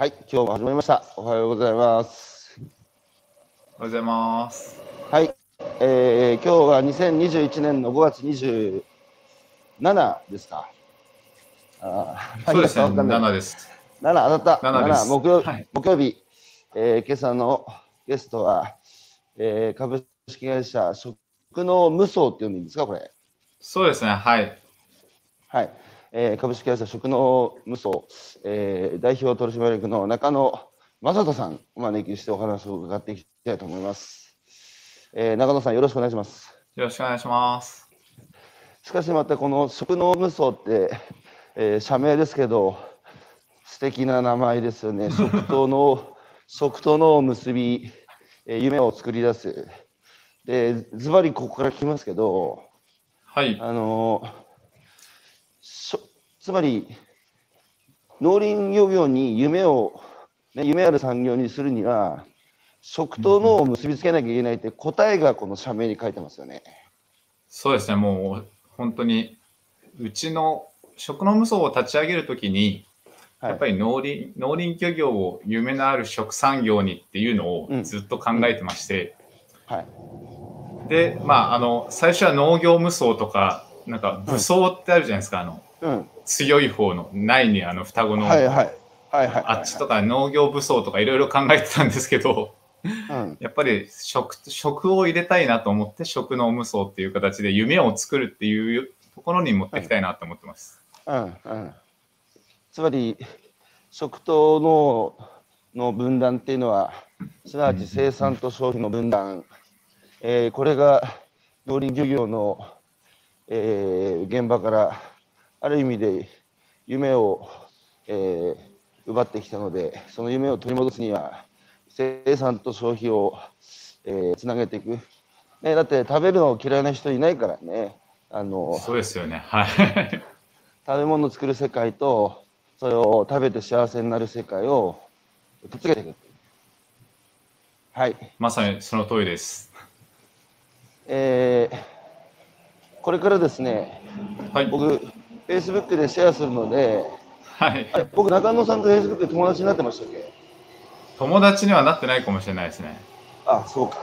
はい、今日も始まりました。おはようございます。おはようございます。はい、えー、今日は2021年の5月27ですか。あーそうですね、わかんない7です。7当たった。7です木曜,、はい木曜日、えー、今朝のゲストは、えー、株式会社食農無双っていうんでいいんですか、これ。そうですね、はい。はい、えー、株式会社食農無双、えー、代表取締役の中野正人さんお招きしてお話を伺っていきたいと思います。えー、中野さんよろしくお願いします。よろしくお願いします。しかしまたこの食農無双って、えー、社名ですけど素敵な名前ですよね。食との食との結び、えー、夢を作り出す。でズバリここから聞きますけど、はい。あのしょつまり農林漁業に夢を、ね、夢ある産業にするには食と農を結びつけなきゃいけないって答えがこの社名に書いてますよね。そうですね、もう本当に、うちの食の無双を立ち上げるときに、はい。やっぱり農林農林漁業を夢のある食産業にっていうのをうん。ずっと考えてまして、はい。で、まあ、あの、最初は農業無双とか、なんか武装ってあるじゃないですか、あの、うん。強い方の、ないにあの双子の、はいはい。はいはいあっちとか農業武装とかいろいろ考えてたんですけど、うん。やっぱり食食を入れたいなと思って食の無双っていう形で夢を作るっていうところに持っていきたいなと思ってます。うんうん。つまり食と農の分断っていうのはすなわち生産と消費の分断、えーこれが農林漁業の、えー現場からある意味で夢を、えー奪ってきたのでその夢を取り戻すには生産と消費を、えーつなげていく、ね、だって食べるの嫌いな人いないからねあのそうですよね。はい。食べ物を作る世界とそれを食べて幸せになる世界をくっつけていくはいまさにその通りです。えーこれからですねはい。僕 Facebook でシェアするのではい。僕中野さんと Facebook で友達になってましたっけ？友達にはなってないかもしれないですね。あそうか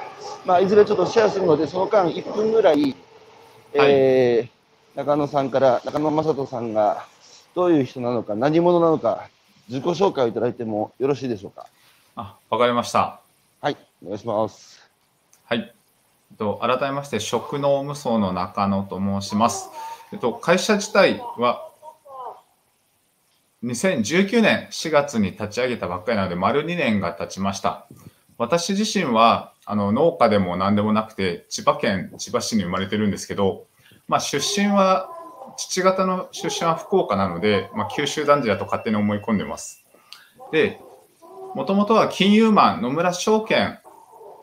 まあいずれちょっとシェアするのでその間1分ぐらい、えー中野さんから中野正人さんがどういう人なのか何者なのか自己紹介をいただいてもよろしいでしょうか？あ、わかりました。はいお願いしますはい。と、改めまして、食農無双の中野と申します。えっと、会社自体は、2019年4月に立ち上げたばっかりなので、丸2年が経ちました。私自身は、あの、農家でも何でもなくて、千葉県千葉市に生まれてるんですけど、まあ、出身は、父方の出身は福岡なので、まあ、九州男児だと勝手に思い込んでます。で、もともとは金融マン、野村証券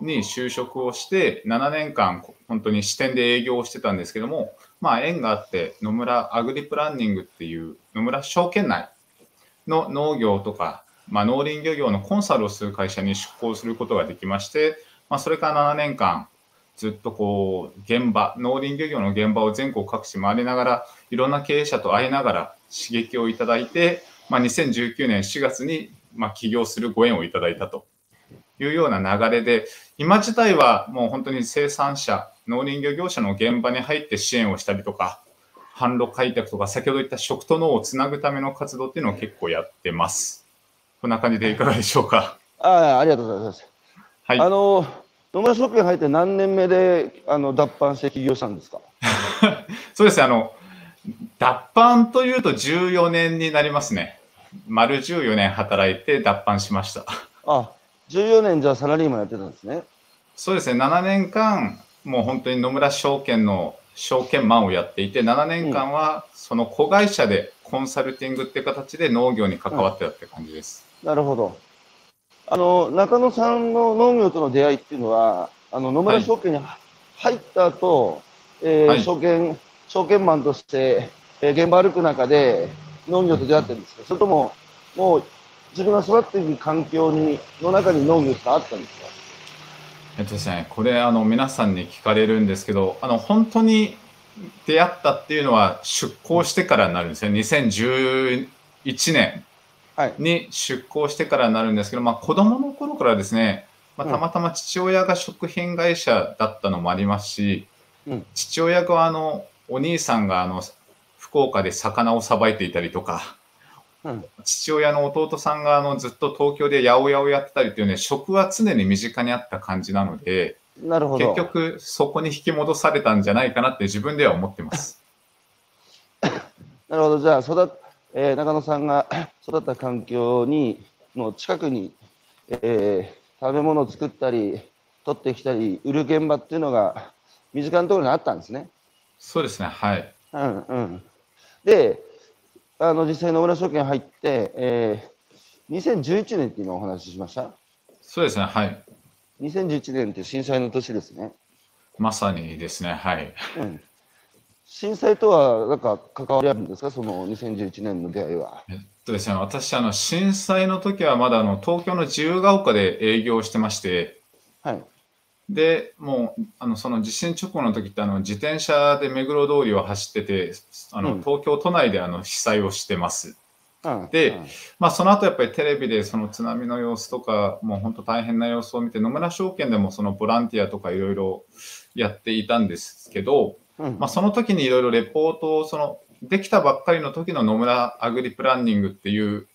に就職をして7年間本当に支店で営業をしてたんですけども、まあ、縁があって野村アグリプランニングっていう野村証券内の農業とか、まあ、農林漁業のコンサルをする会社に出向することができまして、まあ、それから7年間ずっとこう現場農林漁業の現場を全国各地回りながらいろんな経営者と会いながら刺激をいただいて、まあ、2019年4月にま起業するご縁をいただいたと。いうような流れで今自体はもう本当に生産者農林漁業者の現場に入って支援をしたりとか販路開拓とか先ほど言った食と農をつなぐための活動っていうのを結構やってます。こんな感じでいかがでしょうか？ああありがとうございます。はい。あの野村証券入って何年目であの脱藩して起業したんですか？そうですね。あの脱藩というと14年になりますね。丸14年働いて脱藩しました。あ、14年じゃあサラリーマンやってたんですね。そうですね、7年間、もう本当に野村証券の証券マンをやっていて、7年間はその子会社でコンサルティングっていう形で農業に関わってたって感じです。なるほど。あの中野さんの農業との出会いっていうのは、あの野村証券に入った後、えーはい証券証券マンとして、えー現場歩く中で農業と出会ってるんですか。それとももう自分が育っている環境にの中に農業ってあったんですか？えっとですね、これあの皆さんに聞かれるんですけど、あの本当に出会ったっていうのは出向してからになるんですね。2011年はい。に出向してからになるんですけど、まあ、子供の頃からですね、まあ、うんたまたま父親が食品会社だったのもありますし、うん父親があのお兄さんがあの福岡で魚をさばいていたりとか、うん。父親の弟さんがあのずっと東京で八百屋をやってたりっていうね、食は常に身近にあった感じなので、なるほど。結局そこに引き戻されたんじゃないかなって自分では思ってます。なるほど。じゃあ、育っえー中野さんが 育った環境に、の近くに、えー食べ物を作ったり、取ってきたり、売る現場っていうのが、身近なところにあったんですね。そうですね、はい。うんうん。で、あの、実際野村証券入って、えー2011年って今お話ししました？そうですね、はい。2011年って震災の年ですね。まさにですね、はい。うん。震災とはなんか関わりあるんですか？その2011年の出会いは。えっとですね、私、あの、震災の時はまだあの、東京の自由が丘で営業してまして、はい。で、もう、あの、その地震直後の時って、あの、自転車で目黒通りを走ってて、あの、うん。東京都内であの、被災をしてます。うんでうんまあ、その後やっぱりテレビでその津波の様子とか、もう本当大変な様子を見て、野村証券でもそのボランティアとかいろいろやっていたんですけど、うん。まあ、その時にいろいろレポートをそのできたばっかりの時の野村アグリプランニングっていう、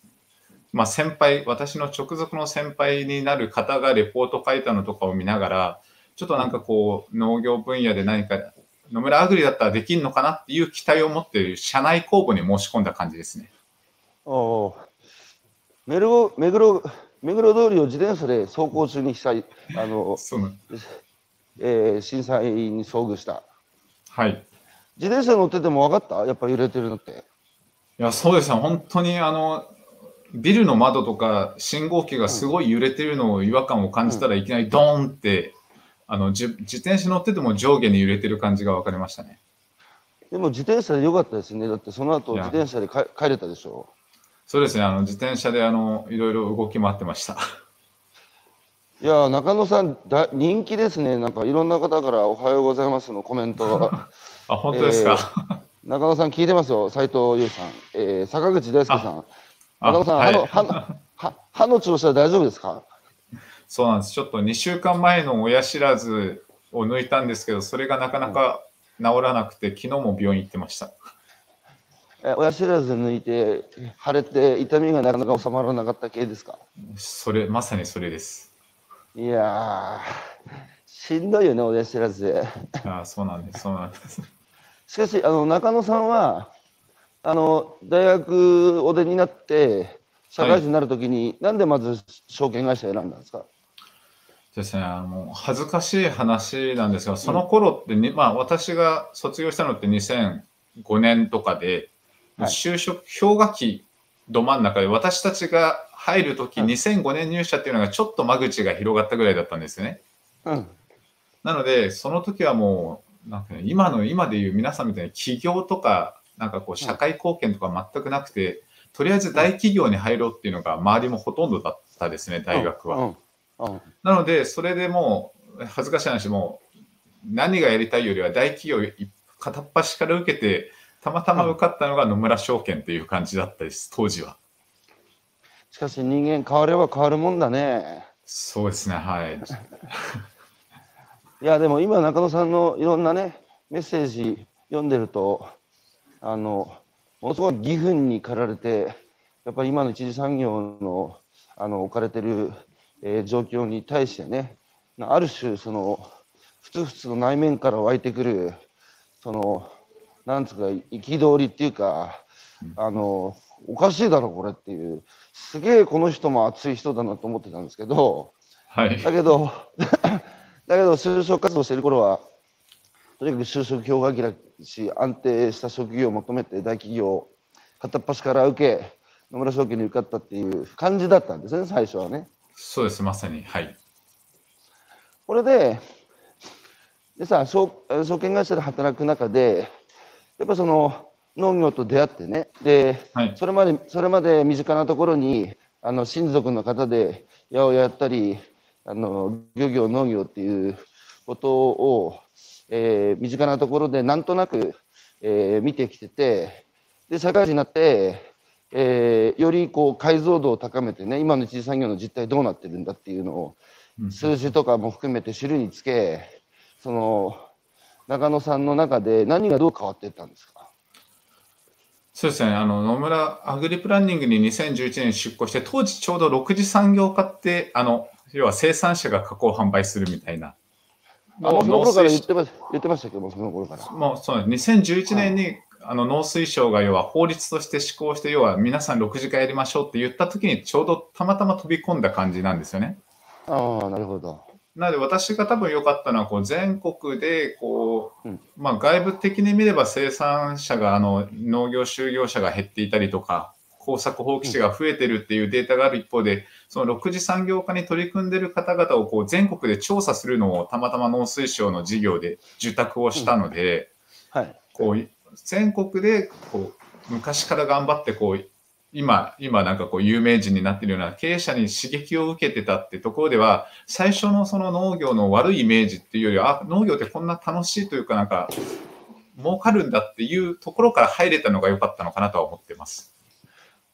まあ、先輩私の直属の先輩になる方がレポート書いたのとかを見ながらちょっとなんかこう農業分野で何か野村アグリだったらできるのかなっていう期待を持っている社内公募に申し込んだ感じですね。おー目黒目黒目黒通りを自転車で走行中に被災あの、えー震災に遭遇した。はい。自転車乗ってても分かった？やっぱ揺れてるのって。いや、そうですね。本当に、あの、ビルの窓とか信号機がすごい揺れてるのを違和感を感じたらいきなりドーンって、あの、じ自転車乗ってても上下に揺れてる感じが分かりましたね。でも自転車でよかったですね。だってその後自転車でか帰れたでしょ。そうですね。あの、自転車で、あの、いろいろ動き回ってました。いやー中野さんだ人気ですね。なんかいろんな方から「おはようございます」のコメントが。あ、本当ですか？中野さん聞いてますよ。斉藤優さん、えー坂口大輔さん。あ中野さん、はい歯の歯の歯歯の調子は大丈夫ですか？そうなんです。ちょっと2週間前の親知らずを抜いたんですけど、それがなかなか治らなくて、昨日も病院行ってました。え親知らず抜いて腫れて痛みがなかなか収まらなかった系ですか？それ、まさにそれです。いやーしんどいよね親知らずあそうなんです。そうなんです。しかしあの中野さんはあの大学お出になって社会人になるときに、なんでまず証券会社選んだんですか？ですね、あの恥ずかしい話なんですが、その頃ってに、まあ、私が卒業したのって2005年とかで、はい。就職、氷河期ど真ん中で、私たちが入るとき、はい。2005年入社っていうのがちょっと間口が広がったぐらいだったんですよね。うん。なので、その時はもう、なんかね、今の、今でいう皆さんみたいに起業とか、なんかこう、社会貢献とか全くなくて、とりあえず大企業に入ろうっていうのが周りもほとんどだったですね、大学は。なので、それでもう、恥ずかしい話も、何がやりたいよりは大企業い片っ端から受けて、たまたま受かったのが野村証券っていう感じだったです、当時は。しかし人間変われば変わるもんだねそうですね、はい。いやでも今中野さんのいろんなねメッセージ読んでるとあのものすごい義憤に駆られてやっぱり今の一次産業のあの置かれてる、えー状況に対してねある種そのふつふつの内面から湧いてくるそのなんつうか憤りっていうかあのおかしいだろこれっていうすげえこの人も熱い人だなと思ってたんですけど。はい。だけど、だけど就職活動してる頃は、とにかく就職氷河期だし、安定した職業を求めて大企業を片っ端から受け、野村証券に受かったっていう感じだったんですね、最初はね。そうです、まさに。はい。これで、でさ証、証券会社で働く中で、やっぱその農業と出会ってね、で、はい。それまで、それまで身近なところに、あの、親族の方で八百屋やったり、あの、漁業、農業っていうことを、えー身近なところでなんとなく、えー見てきてて、で、社会人になって、えーよりこう解像度を高めてね、今の一次産業の実態どうなってるんだっていうのを、うん数字とかも含めて知るにつけ、その中野さんの中で何がどう変わっていったんですか？そうですね、あの野村アグリプランニングに2011年に出向して、当時ちょうど6次産業化って、あの要は生産者が加工販売するみたいな。あもうその頃から言っ農てま言ってましたけ？ども、その頃から。水もうそうなんです2011年に、あの農水省が要は法律として施行して、要は皆さん6次化やりましょうって言った時に、ちょうどたまたま飛び込んだ感じなんですよね。ああ、なるほど。なので私が多分良かったのはこう全国でこう、うんまあ、外部的に見れば生産者があの農業就業者が減っていたりとか耕作放棄地が増えてるっていうデータがある一方でその6次産業化に取り組んでいる方々をこう全国で調査するのをたまたま農水省の事業で受託をしたので、はい。こう全国でこう昔から頑張ってこう今、今なんかこう有名人になっているような経営者に刺激を受けてたってところでは、最初のその農業の悪いイメージっていうよりは、あ農業ってこんな楽しいというか、なんか、儲かるんだっていうところから入れたのが良かったのかなとは思ってます。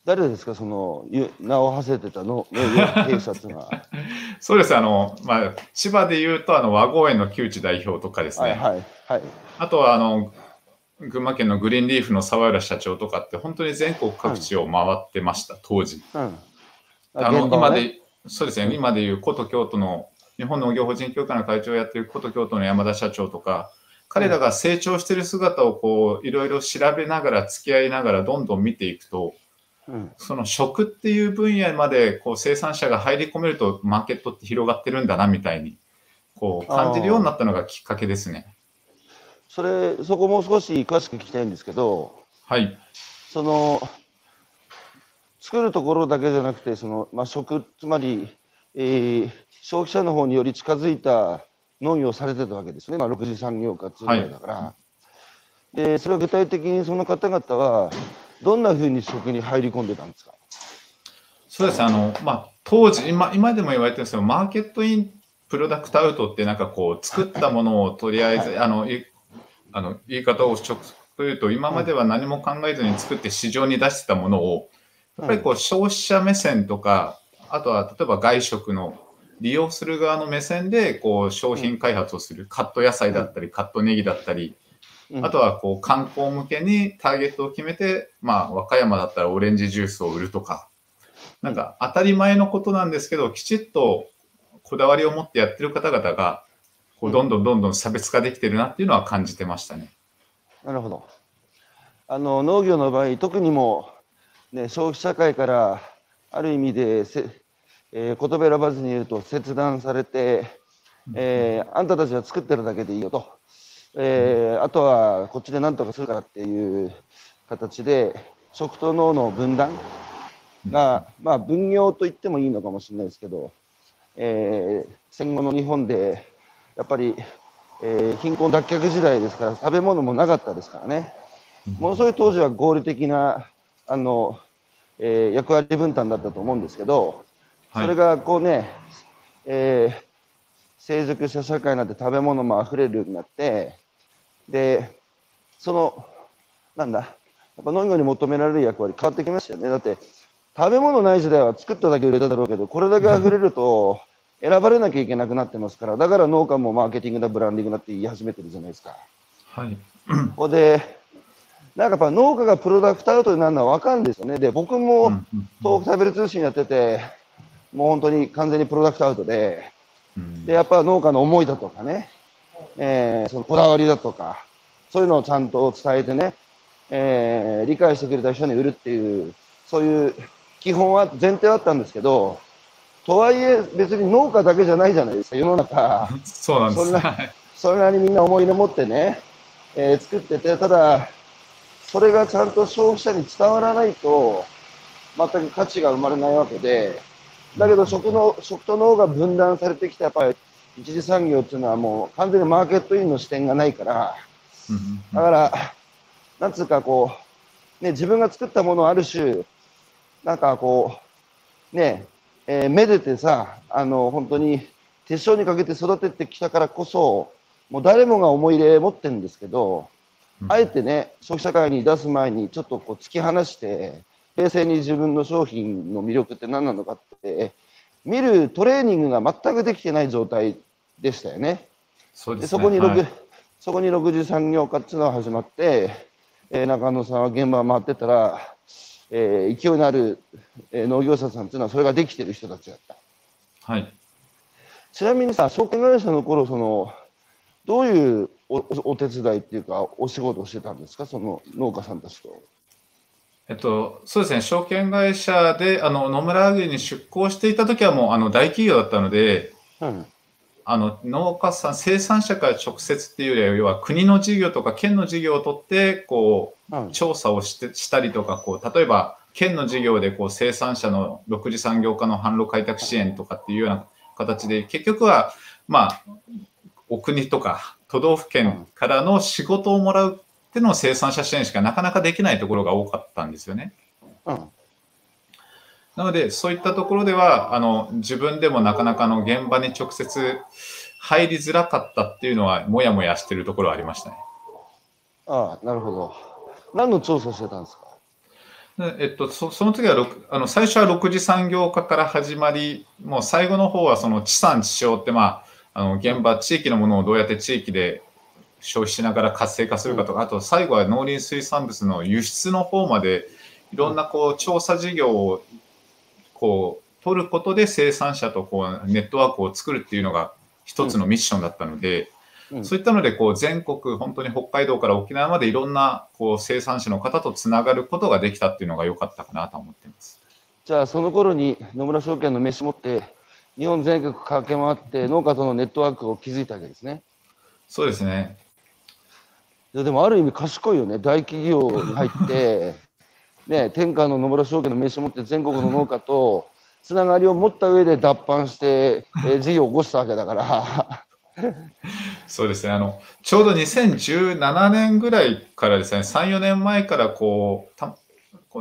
誰ですか、そのゆ名を馳せてたの？農業経営者っていうのは。そうです、あの、まあ、千葉で言うと、あの、和合園の木内代表とかですね。はいはいはい。あとは、あの、群馬県のグリーンリーフの沢浦社長とかって、本当に全国各地を回ってました、当時。うん。あのね今で、そうですね、今でいう古都京都の日本農業法人協会の会長をやっている古都京都の山田社長とか、彼らが成長している姿をこういろいろ調べながら、付き合いながら、どんどん見ていくと、うん。その食っていう分野までこう生産者が入り込めると、マーケットって広がってるんだなみたいにこう感じるようになったのがきっかけですね。それ、そこもう少し詳しく聞きたいんですけど、はい、その、作るところだけじゃなくて、その、まあ、食、つまり、えー消費者の方により近づいた農業をされてたわけですね。まあ、6次産業化っていうぐらいだから。で、それは具体的にその方々は、どんなふうに食に入り込んでたんですか？そうです。あの、まあ、当時今、今でも言われてるんですけど、マーケットインプロダクトアウトって、なんかこう、作ったものをとりあえず、あのいあの言い方を直というと、今までは何も考えずに作って市場に出してたものを、やっぱりこう消費者目線とか、あとは例えば外食の利用する側の目線でこう商品開発をする、カット野菜だったり、カットネギだったり、うんあとはこう観光向けにターゲットを決めて、まあ、和歌山だったらオレンジジュースを売るとか、なんか当たり前のことなんですけど、きちっとこだわりを持ってやってる方々が、こうどんどんどんどん差別化できてるなっていうのは感じてましたね。なるほど。あの農業の場合、特にも、ね、消費社会からある意味でせ、えー言葉選ばずに言うと切断されて、えーあんたたちは作ってるだけでいいよと、えーあとはこっちで何とかするからっていう形で食と農の分断が、まあ、分業と言ってもいいのかもしれないですけど、えー戦後の日本でやっぱり、えー貧困脱却時代ですから食べ物もなかったですからね。ものすごい当時は合理的なあの、えー役割分担だったと思うんですけど、はい。それがこうね、えー成熟した社会になって食べ物も溢れるようになってでそのなんだやっぱ農業に求められる役割変わってきましたよねだって食べ物ない時代は作っただけ売れただろうけどこれだけ溢れると 選ばれなきゃいけなくなってますからだから農家もマーケティングだブランディングだって言い始めてるじゃないですか。はい。ここで、なんかやっぱ農家がプロダクトアウトになるのは分かるんですよね。で、僕も東北食べる通信やってて、もう本当に完全にプロダクトアウトで、うんで、やっぱ農家の思いだとかね、えーそのこだわりだとか、そういうのをちゃんと伝えてね、えー理解してくれた人に売るっていう、そういう基本は前提はあったんですけど、とはいえ別に農家だけじゃないじゃないですか、世の中。そうなんです。そんなはいそれなりにみんな思い入れ持ってね、えー作ってて、ただ、それがちゃんと消費者に伝わらないと、全く価値が生まれないわけで、だけど食の、食と脳が分断されてきたやっぱり一次産業っていうのはもう完全にマーケットインの視点がないから、だから、なんつうかこう、ね、自分が作ったものをある種、なんかこう、ね、えーめでてさ、あの、本当に手塩にかけて育ててきたからこそ、もう誰もが思い入れ持ってるんですけど、うん。あえてね、消費者会に出す前にちょっとこう突き放して、冷静に自分の商品の魅力って何なのかって見るトレーニングが全くできてない状態でしたよね。そうですねでそこに6、はいそこに6次産業化っていうのが始まって、えー中野さんは現場を回ってたら、えー勢いのある、えー農業者さんっていうのはそれができてる人たちだった。はい。ちなみにさ、証券会社の頃そのどういうおおお手伝いっていうか、お仕事をしてたんですか、その農家さんたちと。えっと、そうですね、証券会社であの野村アグリに出向していた時はもうあの大企業だったので、うんあの農家さん、生産者から直接っていうよりは、要は国の事業とか県の事業を取って、こう調査をしてしたりとか、こう、例えば、県の事業でこう生産者の6次産業化の販路開拓支援とかっていうような形で、結局は、まあ、お国とか都道府県からの仕事をもらうっていうのを生産者支援しかなかなかできないところが多かったんですよね。うんなので、そういったところでは、あの自分でもなかなかの現場に直接入りづらかったっていうのは、もやもやしてるところはありましたね。ああ、なるほど。何の調査してたんですか？でえっと、そその時は6あの最初は6次産業化から始まり、もう最後の方はその地産地消って、まあ、あの現場、地域のものをどうやって地域で消費しながら活性化するかとか、あと最後は農林水産物の輸出の方まで、いろんなこう調査事業をこう取ることで生産者とこうネットワークを作るっていうのが一つのミッションだったので、うんそういったのでこう全国、本当に北海道から沖縄までいろんなこう生産者の方とつながることができたっていうのが良かったかなと思っています。じゃあその頃に野村証券の名刺持って日本全国駆け回って農家とのネットワークを築いたわけですね。そうですね。いやでもある意味賢いよね大企業に入ってね天下の野村証券の名刺持って全国の農家と つながりを持った上で脱藩して、えー 事業を起こしたわけだから そうですね。あの、ちょうど2017年ぐらいからですね、3、4年前からこう、た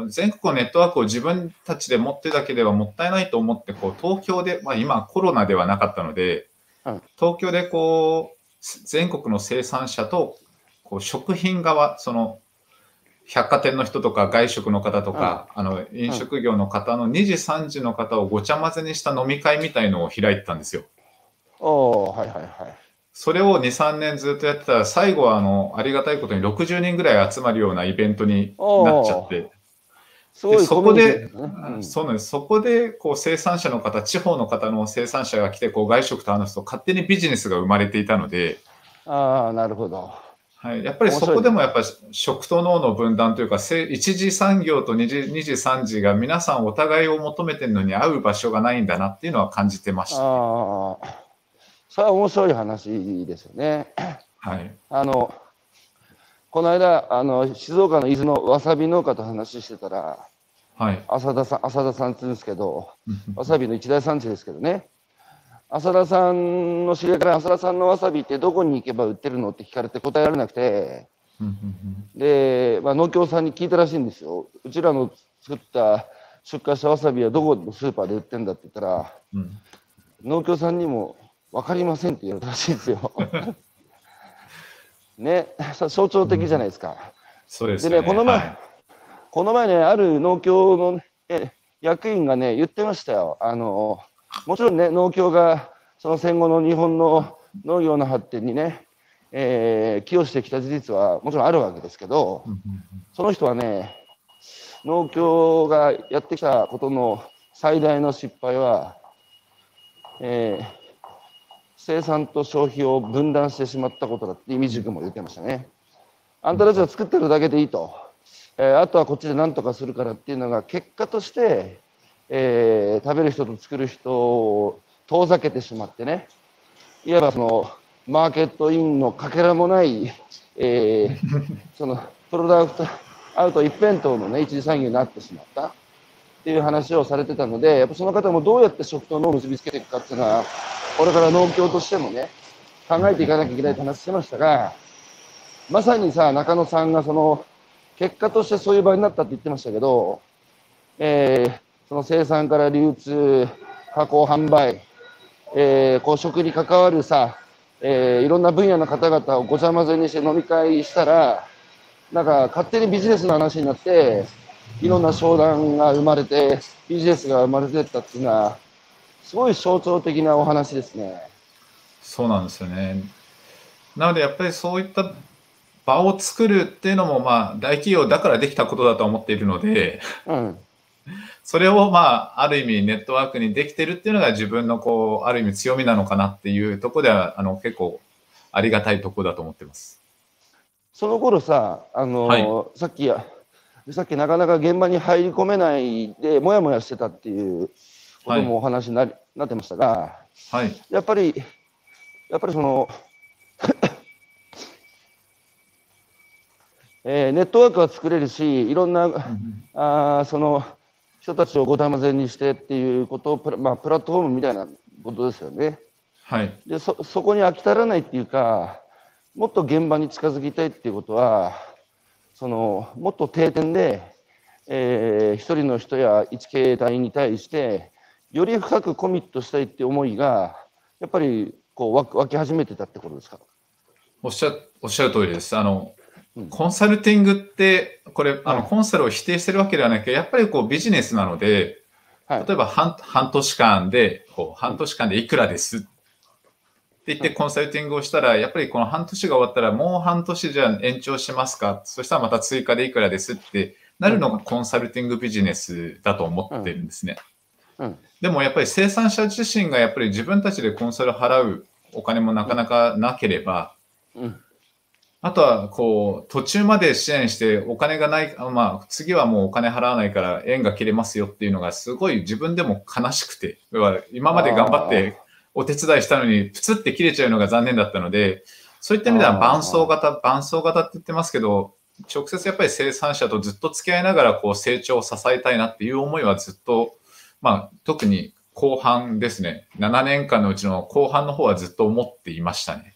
全国のネットワークを自分たちで持ってだけではもったいないと思って、こう東京で、まあ、今コロナではなかったので、うん東京でこう、全国の生産者とこう食品側、その百貨店の人とか外食の方とか、あの飲食業の方の2時、3時の方をごちゃ混ぜにした飲み会みたいのを開いてたんですよ。おーはいはいはい。それを2、3年ずっとやってたら、最後はあのありがたいことに60人ぐらい集まるようなイベントになっちゃって、すごいそこでうん。そうなんです。そこでこう生産者の方、地方の方の生産者が来てこう外食と話すと、勝手にビジネスが生まれていたので、ああなるほどはい、やっぱりそこでもやっぱり食と農の分断というか、せ一次産業と二次、二次三次が皆さんお互いを求めてるのに会う場所がないんだなっていうのは感じてました。ああそれは面白い話ですよね。はい。あのこの間あの静岡の伊豆のわさび農家と話してたらはい。浅田さん浅田さんって言うんですけどわさびの一大産地ですけどね浅田さんの知り合いから浅田さんのわさびってどこに行けば売ってるのって聞かれて答えられなくてで、まあ、農協さんに聞いたらしいんですようちらの作った出荷したわさびはどこのスーパーで売ってんだって言ったらうん農協さんにも分かりませんって言われたらしいんですよ。ね、さ象徴的じゃないですか。そうですね。でね、この前、はいこの前ね、ある農協の、ね、役員がね、言ってましたよ。あの、もちろんね、農協が、その戦後の日本の農業の発展にね、えー寄与してきた事実はもちろんあるわけですけど、その人はね、農協がやってきたことの最大の失敗は、えー生産と消費を分断してしまったことだって意味軸も言ってましたね。あんたたちは作ってるだけでいいと、えーあとはこっちで何とかするからっていうのが結果として、えー食べる人と作る人を遠ざけてしまってね。いわばそのマーケットインのかけらもない、えー そのプロダクトアウト一辺倒のね一次産業になってしまった。っていう話をされてたのでやっぱその方もどうやって食と農を結びつけていくかっていうのはこれから農協としてもね考えていかなきゃいけないって話してましたがまさにさ中野さんがその結果としてそういう場になったって言ってましたけど、えーその生産から流通加工販売、えーこう食に関わるさ、えーいろんな分野の方々をごちゃ混ぜにして飲み会したらなんか勝手にビジネスの話になっていろんな商談が生まれて、ビジネスが生まれてったっていうのは、すごい象徴的なお話ですね。そうなんですよね。なのでやっぱりそういった場を作るっていうのもまあ大企業だからできたことだと思っているので、うん。それをまあある意味ネットワークにできてるっていうのが自分のこうある意味強みなのかなっていうところではあの結構ありがたいところだと思ってます。その頃さ、あのはいさっき、さっきなかなか現場に入り込めないで、もやもやしてたっていうこともお話になり、なってましたが、はい。やっぱり、やっぱりその、えーネットワークは作れるし、いろんな、あーその人たちをごたまぜにしてっていうことをプラ、まあ、プラットフォームみたいなことですよね。はい。でそそこに飽き足らないっていうかもっと現場に近づきたいっていうことはそのもっと定点で、えー一人の人や一形態に対してより深くコミットしたいっていう思いがやっぱりこう湧き始めてたってことですか？おっしゃおっしゃる通りです。あのうん、コンサルティングって、これ、あの、はい。コンサルを否定してるわけではなくて、やっぱりこうビジネスなので、はい。例えば半半年間で、こう、半年間でいくらですって言ってコンサルティングをしたら、やっぱりこの半年が終わったら、もう半年じゃあ延長しますか？そしたらまた追加でいくらですってなるのがコンサルティングビジネスだと思ってるんですね。うん。でもやっぱり生産者自身がやっぱり自分たちでコンサル払うお金もなかなかなければ、うんあとは、こう、途中まで支援してお金がない、あまあ、次はもうお金払わないから縁が切れますよっていうのがすごい自分でも悲しくて、今まで頑張ってお手伝いしたのに、プツって切れちゃうのが残念だったので、そういった意味では伴走型、伴走型って言ってますけど、直接やっぱり生産者とずっと付き合いながらこう成長を支えたいなっていう思いはずっと、まあ、特に後半ですね、7年間のうちの後半の方はずっと思っていましたね。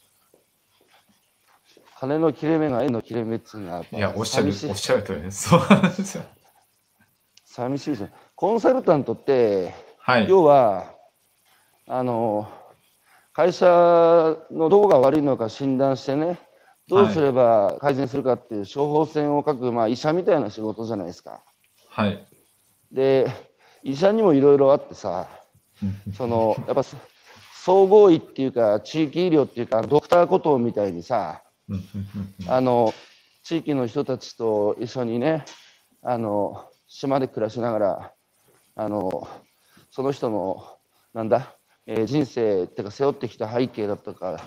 金の切れ目が縁の切れ目っていうのはいや、おっしゃる、おっしゃる通りです。そうなんですよ。寂しいですねコンサルタントってはい。要はあの会社のどこが悪いのか診断してねどうすれば改善するかっていう処方箋を書く、まあ、医者みたいな仕事じゃないですか。はい。で医者にもいろいろあってさそのやっぱ総合医っていうか地域医療っていうかドクターコトーみたいにさあの地域の人たちと一緒にねあの島で暮らしながらあのその人のなんだ、えー人生ってか背負ってきた背景だとか、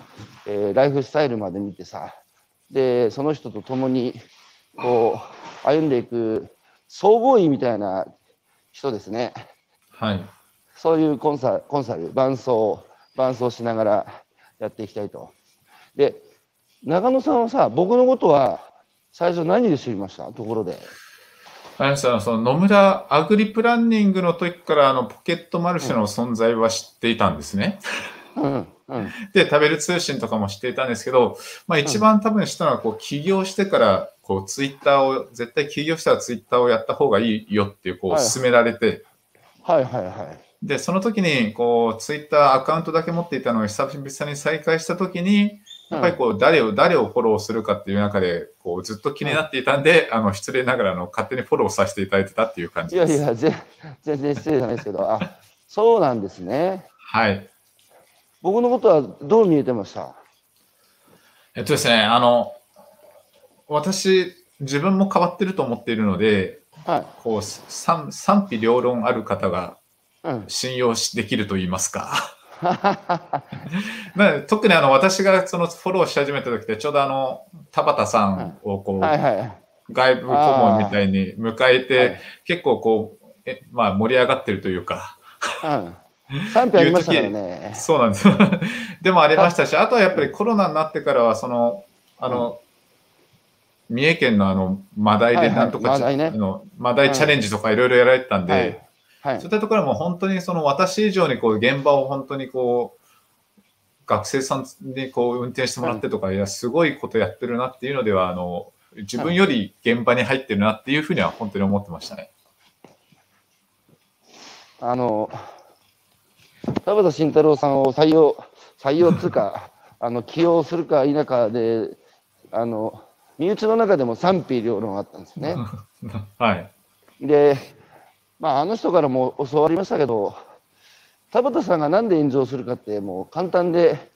えーライフスタイルまで見てさでその人と共にこう歩んでいく総合医みたいな人ですね。はい。そういうコンサコンサル伴走伴走しながらやっていきたいと。で長野さんはさ僕のことは最初何で知りました？ところで。あれさん、その野村アグリプランニングの時からあのポケットマルシェの存在は知っていたんですね。うんうん。で、食べる通信とかも知っていたんですけど、まあ一番多分知ったのは、こう、起業してから、こう、ツイッターを、絶対起業したらツイッターをやった方がいいよっていう、こう、はい。勧められて、はいはいはい。で、その時に、こう、ツイッターアカウントだけ持っていたのを久々に再開した時に、やっぱりこう、誰を、誰をフォローするかっていう中で、こう、ずっと気になっていたんで、あの、失礼ながら、あの、勝手にフォローさせていただいてたっていう感いやじです。いやぜ全然失礼じゃないですけどあそうなんですねはい。僕のことはどう見えてました？えっとですね、あの、私、自分も変わってると思っているので、はいこう、賛賛否両論ある方がうん信用しできると言いますか。まあ特にあの私がそのフォローし始めた時ってちょうどあの田畑さんをこう、はいはい。外部顧問みたいに迎えて、はい結構こうえ、まあ、盛り上がってるというか。うん。賛否ありましたね。そうなんです。よ でもありましたしあとはやっぱりコロナになってからはそのあの、三重県のあのマダイはいはいでなんとか、マダイね。あのマダイチャレンジとかいろいろやられてたんで、はいはいそういったところはもう本当にその私以上にこう現場を本当にこう学生さんにこう運転してもらってとか、いやすごいことやってるなっていうのではあの自分より現場に入ってるなっていうふうには本当に思ってましたね。あの田畑慎太郎さんを採用採用つうか あの起用するか否かであの身内の中でも賛否両論あったんですね。はい。で、まあ、あの人からも教わりましたけど、田畑さんがなんで炎上するかって、もう簡単で、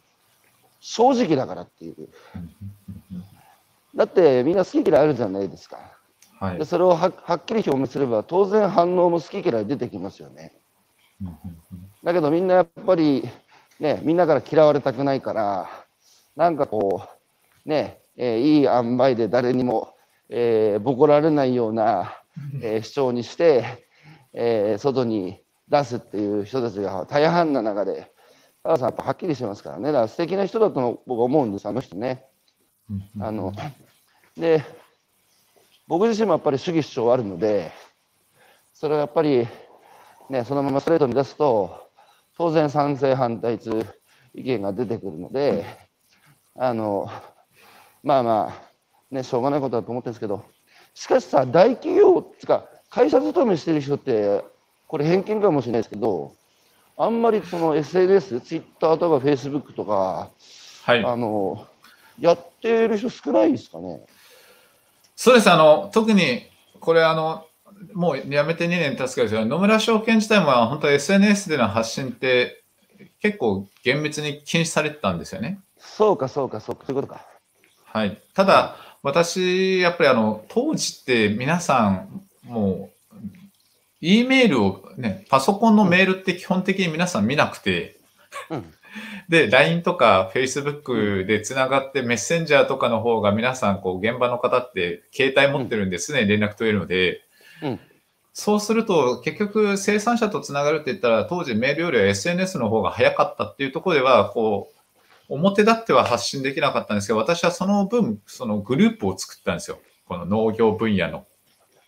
正直だからっていう。だって、みんな好き嫌いあるじゃないですか。はいで。それをははっきり表明すれば、当然反応も好き嫌い出てきますよね。だけどみんなやっぱり、ね、みんなから嫌われたくないから、なんかこう、ね、えーいい塩梅で誰にも、えーボコられないような、えー主張にして、えー外に出すっていう人たちが大半な中で、田原さんはっきりしてますからね、だから素敵な人だと僕は思うんです、あの人ね。あので、僕自身もやっぱり主義主張あるので、それはやっぱり、ね、そのままストレートに出すと、当然賛成反対という意見が出てくるので、あの、まあまあ、ね、しょうがないことだと思ってるんですけど、しかしさ、大企業っていうか、会社勤めしてる人って、これ偏見かもしれないですけど、あんまりその SNS、ツイッターとかフェイスブックとか、はい。あの、やってる人少ないですかね？そうです。あの、特に、これ、あの、もうやめて2年経つけど、野村証券自体も本当 SNS での発信って結構厳密に禁止されてたんですよね。そうか、そうか、そうか、そういうことか。はい。ただ、私、やっぱりあの、当時って皆さん、もう、E メールをね、パソコンのメールって基本的に皆さん見なくて、うん で、LINE とか Facebook でつながってメッセンジャーとかの方が皆さん、こう、現場の方って携帯持ってるんで、常に連絡取れるので、うんそうすると、結局、生産者とつながるって言ったら、当時メールよりは SNS の方が早かったっていうところでは、こう、表立っては発信できなかったんですけど、私はその分、そのグループを作ったんですよ。この農業分野の。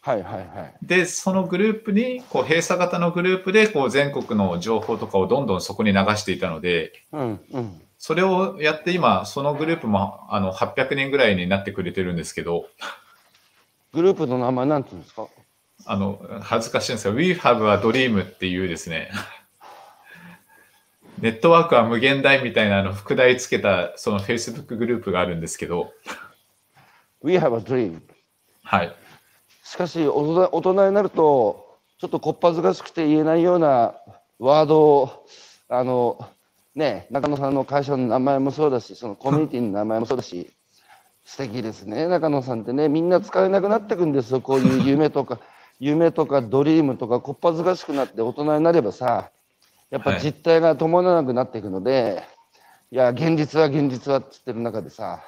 はいはいはい。で、そのグループに、こう、閉鎖型のグループで、こう、全国の情報とかをどんどんそこに流していたので、うんうん。それをやって今、そのグループも、あの、800人ぐらいになってくれてるんですけど、グループの名前なんていうんですか？あの、恥ずかしいんですが、We have a dream っていうですね、ネットワークは無限大みたいなあの副題つけたその Facebook グループがあるんですけど、?We have a dream. はい。しかし大人、大人になると、ちょっとこっぱずかしくて言えないようなワードを、あの、ね、中野さんの会社の名前もそうだし、そのコミュニティの名前もそうだし、素敵ですね、中野さんってね、みんな使えなくなってくんですよ、こういう夢とか、夢とかドリームとか、こっぱずかしくなって大人になればさ、やっぱはい。実態が伴わなくなっていくので、い、や、現実は現実はって言ってる中でさ、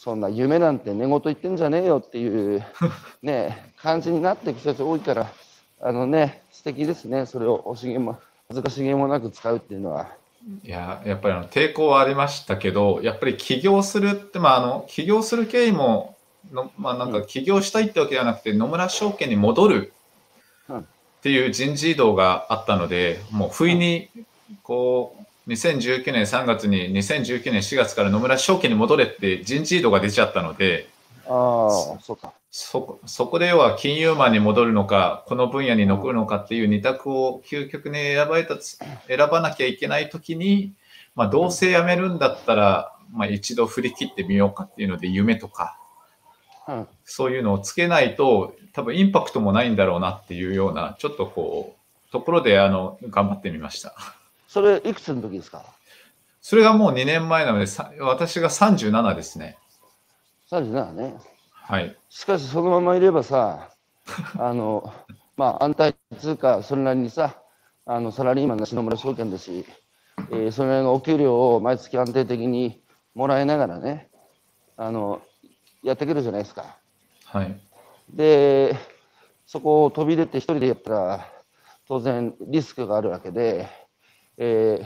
そんな夢なんて寝言言ってんじゃねえよっていう ね感じになっていく人たち多いから、あのね、素敵ですね、それを惜しげも恥ずかしげもなく使うっていうのは。いや、やっぱりあの抵抗はありましたけど、やっぱり起業するって、まあ、あの、起業する経緯も、のまあ、なんか起業したいってわけではなくて、野村証券に戻るうんっていう人事異動があったので、もう不意に、こう、2019年3月に2019年4月から野村証券に戻れって人事異動が出ちゃったので、ああ、そうか。そこそこで要は金融マンに戻るのか、この分野に残るのかっていう二択を究極に選ばれたつ選ばなきゃいけないときに、まあ、どうせ辞めるんだったら、まあ、一度振り切ってみようかっていうので、夢とか、うん、そういうのをつけないと、多分インパクトもないんだろうなっていうような、ちょっとこう、ところであの頑張ってみました。それ、いくつの時ですか？それがもう2年前なので、さ私が37ですね。?37 ね。はい。しかし、そのままいればさ、あの、まあ、安泰通貨、それなりにさ、あのサラリーマンの篠村証券だし、えーそれなりのお給料を毎月安定的にもらいながらね、あの、やってくるじゃないですか。はい。で、そこを飛び出て一人でやったら、当然リスクがあるわけで、え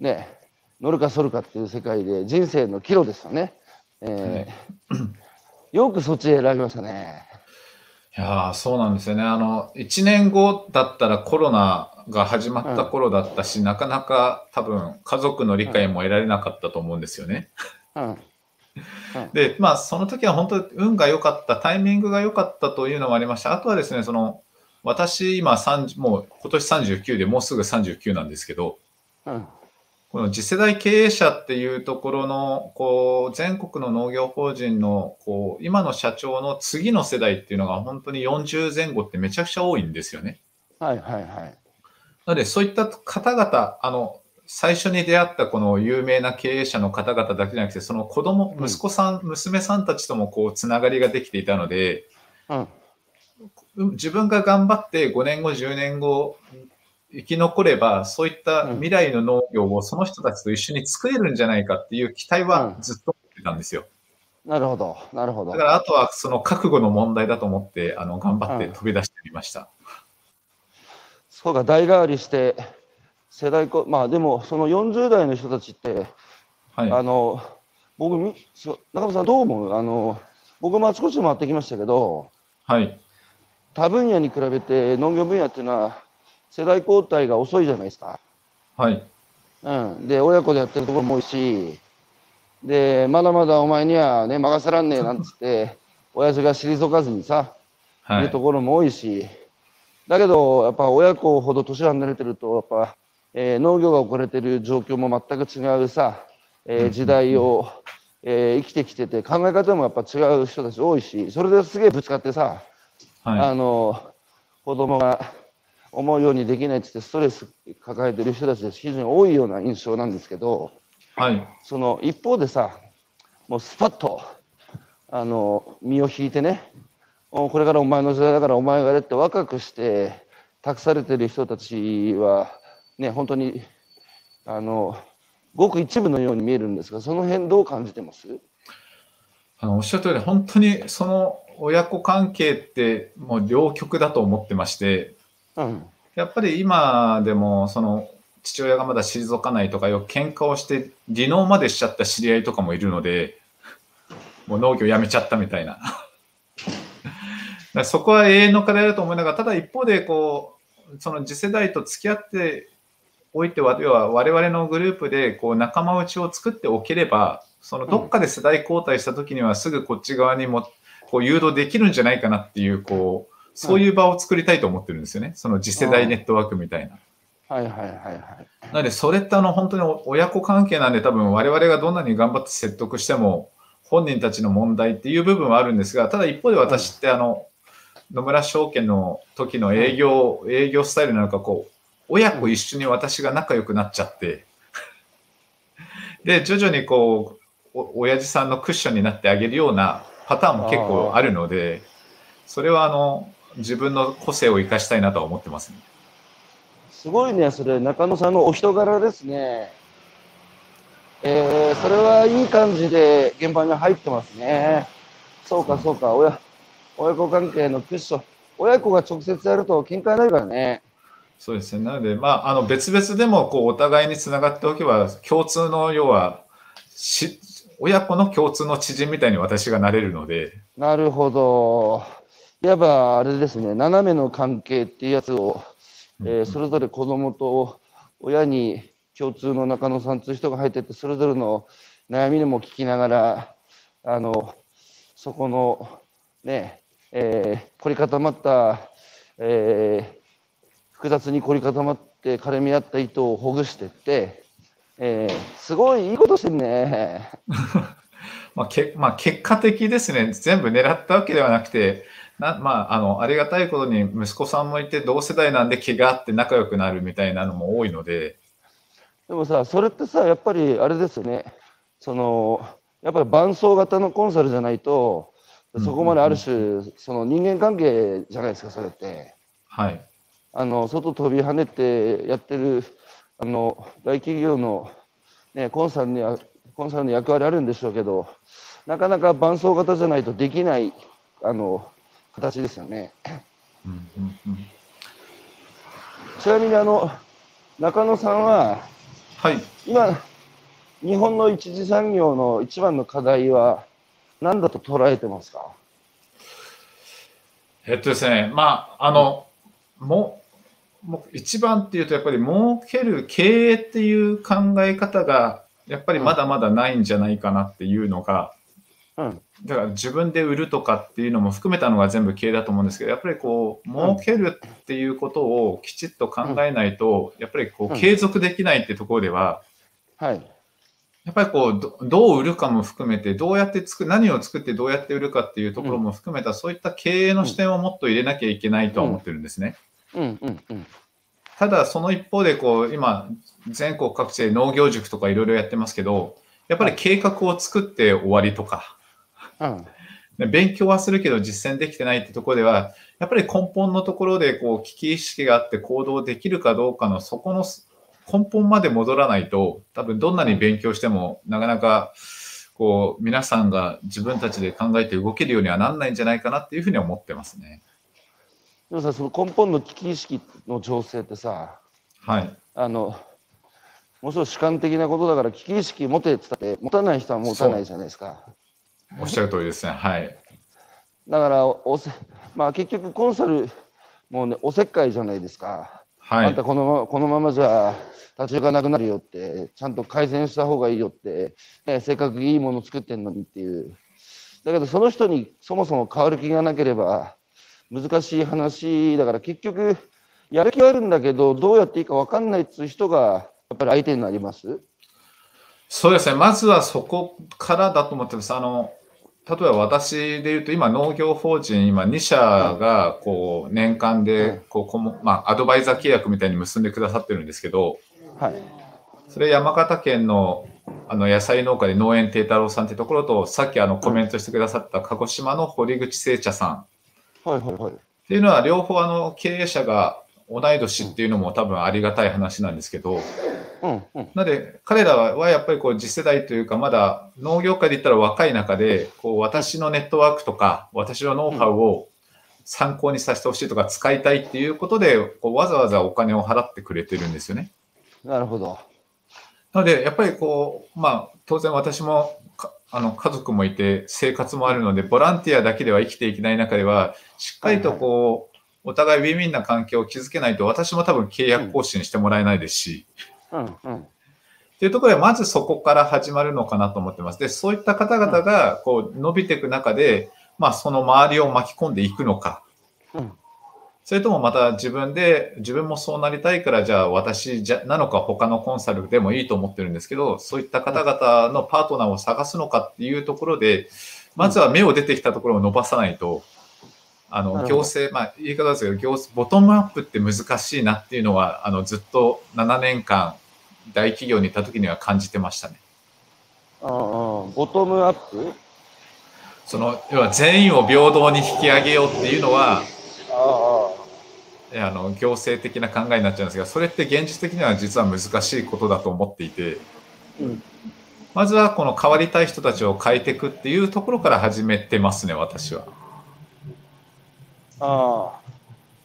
ーね、乗るか反るかっていう世界で人生の岐路ですよね。えー よくそっち選びましたね。いやーそうなんですよね。あの、1年後だったらコロナが始まった頃だったし、なかなか多分家族の理解も得られなかったと思うんですよね。うん。で、まあその時は本当に運が良かった、タイミングが良かったというのもありました。あとはですね、その、私今30、もう今年39でもうすぐ39なんですけど、うん。この次世代経営者っていうところの、こう、全国の農業法人の、こう、今の社長の次の世代っていうのが本当に40前後ってめちゃくちゃ多いんですよね。はいはいはい。なので、そういった方々、あの、最初に出会ったこの有名な経営者の方々だけじゃなくて、その子供、うん息子さん、娘さんたちともこう、つながりができていたので、うん。うん自分が頑張って5年後、10年後、生き残れば、そういった未来の農業をその人たちと一緒に作れるんじゃないかっていう期待はうんずっと持ってたんですよ。なるほど、なるほどだか。らあとはその覚悟の問題だと思って、あの頑張って飛び出してみました。そうか、代替わりして、世代こ、まあでも、その40代の人たちって、はい。あの、僕み、そう中村さんどう思う？あの、僕もあちこち回ってきましたけど、はい。他分野に比べて農業分野っていうのは、世代交代が遅いじゃないですか。はい。うん。で、親子でやってるところも多いし、で、まだまだお前にはね、任せらんねえなんつって、親父が退かずにさ、はいい。るところも多いし、だけど、やっぱ親子ほど年が離れてると、やっぱ、えー農業が置かれてる状況も全く違うさ、えー時代を、えー生きてきてて、考え方もやっぱ違う人たち多いし、それですげえぶつかってさ、はあの、子供が思うようにできないってってストレス抱えてる人たちが非常に多いような印象なんですけど、い。はい。その一方でさ、もうスパッと、あの、身を引いてね、おこれからお前の時代だからお前がやれって若くして託されてる人たちは、ね、本当に、あの、ごく一部のように見えるんですが、その辺どう感じてます？あのおっしゃる通り、本当にその親子関係ってもう両極だと思ってまして、うん。やっぱり今でもその父親がまだ退かないとかよく喧嘩をして離農までしちゃった知り合いとかもいるので、もう農業やめちゃったみたいな。そこは永遠の課題だと思いながら、ただ一方でこう、その次世代と付き合っておいては、要は我々のグループでこう仲間内を作っておければ、そのどっかで世代交代した時にはすぐこっち側にもこう誘導できるんじゃないかなっていう、こう、そういう場を作りたいと思ってるんですよね。その次世代ネットワークみたいな。はいはいはいはい。なので、それってあの本当に親子関係なんで、多分我々がどんなに頑張って説得しても、本人たちの問題っていう部分はあるんですが、ただ一方で私ってあの、野村証券の時の営業、営業スタイルなのか、こう、親子一緒に私が仲良くなっちゃって、で、徐々にこう、お親父さんのクッションになってあげるようなパターンも結構あるので、それはあの、自分の個性を生かしたいなとは思ってますね。すごいね、それ、中野さんのお人柄ですね。えー、それはいい感じで現場に入ってますね。そうか、そうか、親、親子関係のクッション。親子が直接やると喧嘩になるからね。そうですね。なので、まあ、あの別々でもこうお互いにつながっておけば、共通の要はし、親子の共通の知人みたいに私がなれるので、なるほど。いわばあれですね、斜めの関係っていうやつを、えーそれぞれ子供と親に共通の中野さんという人が入ってて、それぞれの悩みにも聞きながら、あの、そこのね、えー凝り固まった、えー複雑に凝り固まって絡み合った糸をほぐしてって、えーすごいいいことしてるね。まあけまあ、結果的ですね。全部狙ったわけではなくて、なまあ、あのありがたいことに息子さんもいて同世代なんで気があって仲良くなるみたいなのも多いので、でもさ、それってさ、やっぱりあれですよね、そのやっぱり伴走型のコンサルじゃないと、そこまである種、その人間関係じゃないですか、それって。はい。あの外飛び跳ねてやってるあの大企業の、ね、コンサルにはコンサルの役割あるんでしょうけど、なかなか伴走型じゃないとできないあの形ですよね。うんうんうんちなみにあの中野さんは、はい。今、日本の一次産業の一番の課題は何だと捉えてますか？えっとですね、まあ、あの、ももう一番っていうと、やっぱり儲ける経営っていう考え方が、やっぱりまだまだないんじゃないかなっていうのが、うん。だから自分で売るとかっていうのも含めたのが全部経営だと思うんですけど、やっぱりこう、儲けるっていうことをきちっと考えないと、やっぱりこう継続できないってところでは、はい。やっぱりこうど、どう売るかも含めて、どうやって作何を作ってどうやって売るかっていうところも含めた、そういった経営の視点をもっと入れなきゃいけないとは思ってるんですね。うんうんうん。ただ、その一方でこう、今、全国各地で農業塾とかいろいろやってますけど、やっぱり計画を作って終わりとか、うん。で勉強はするけど実践できてないってところでは、やっぱり根本のところでこう危機意識があって行動できるかどうかのそこの根本まで戻らないと、多分どんなに勉強してもなかなかこう皆さんが自分たちで考えて動けるようにはなんないんじゃないかなっていうふうに思ってますね。でもさ、その根本の危機意識の情勢ってさ、はい。あの、もちろん主観的なことだから危機意識持てって言ったって持たない人は持たないじゃないですか。おっしゃる通りですね。はい。だからおせ、まあ、結局コンサルもうねおせっかいじゃないですか。はいあんた。このままこのままじゃ立ち行かなくなるよってちゃんと改善した方がいいよって、ね、せっかくいいもの作ってんのにっていうだけどその人にそもそも変わる気がなければ難しい話だから結局やる気はあるんだけどどうやっていいか分かんないっていう人がやっぱり相手になります？そうですね。まずはそこからだと思ってます。あの、例えば私で言うと、今農業法人、今2社が、こう、年間うんで、こう、こもまあ、アドバイザー契約みたいに結んでくださってるんですけど、はい。それ山形県の、あの、野菜農家で農園亭太郎さんってところと、さっきあの、コメントしてくださった鹿児島の堀口製茶さん。はいはいはい。っていうのは、両方あの、経営者が同い年っていうのも多分ありがたい話なんですけど、うんうん。なので、彼らはやっぱりこう次世代というか、まだ農業界で言ったら若い中で、こう私のネットワークとか、私のノウハウを参考にさせてほしいとか、使いたいっていうことで、こうわざわざお金を払ってくれてるんですよね。なるほど。なので、やっぱりこう、まあ、当然私もかあの家族もいて、生活もあるので、ボランティアだけでは生きていけない中では、しっかりとこう、お互いウィンウィンな関係を築けないと、私も多分契約更新してもらえないですし、うんうんっていうところで、まずそこから始まるのかなと思ってます。で、そういった方々が、こう、伸びていく中で、まあ、その周りを巻き込んでいくのか。うんそれともまた自分で、自分もそうなりたいから、じゃあ私じゃなのか他のコンサルでもいいと思ってるんですけど、そういった方々のパートナーを探すのかっていうところで、まずは芽を出てきたところを伸ばさないと、あの、行政、まあ、言い方ですけど、行政ボトムアップって難しいなっていうのは、あの、ずっと7年間、大企業にいた時には感じてましたね。ああボトムアップ？その要は全員を平等に引き上げようっていうのはあの行政的な考えになっちゃうんですがそれって現実的には実は難しいことだと思っていてうんまずはこの変わりたい人たちを変えていくっていうところから始めてますね私は。ああ。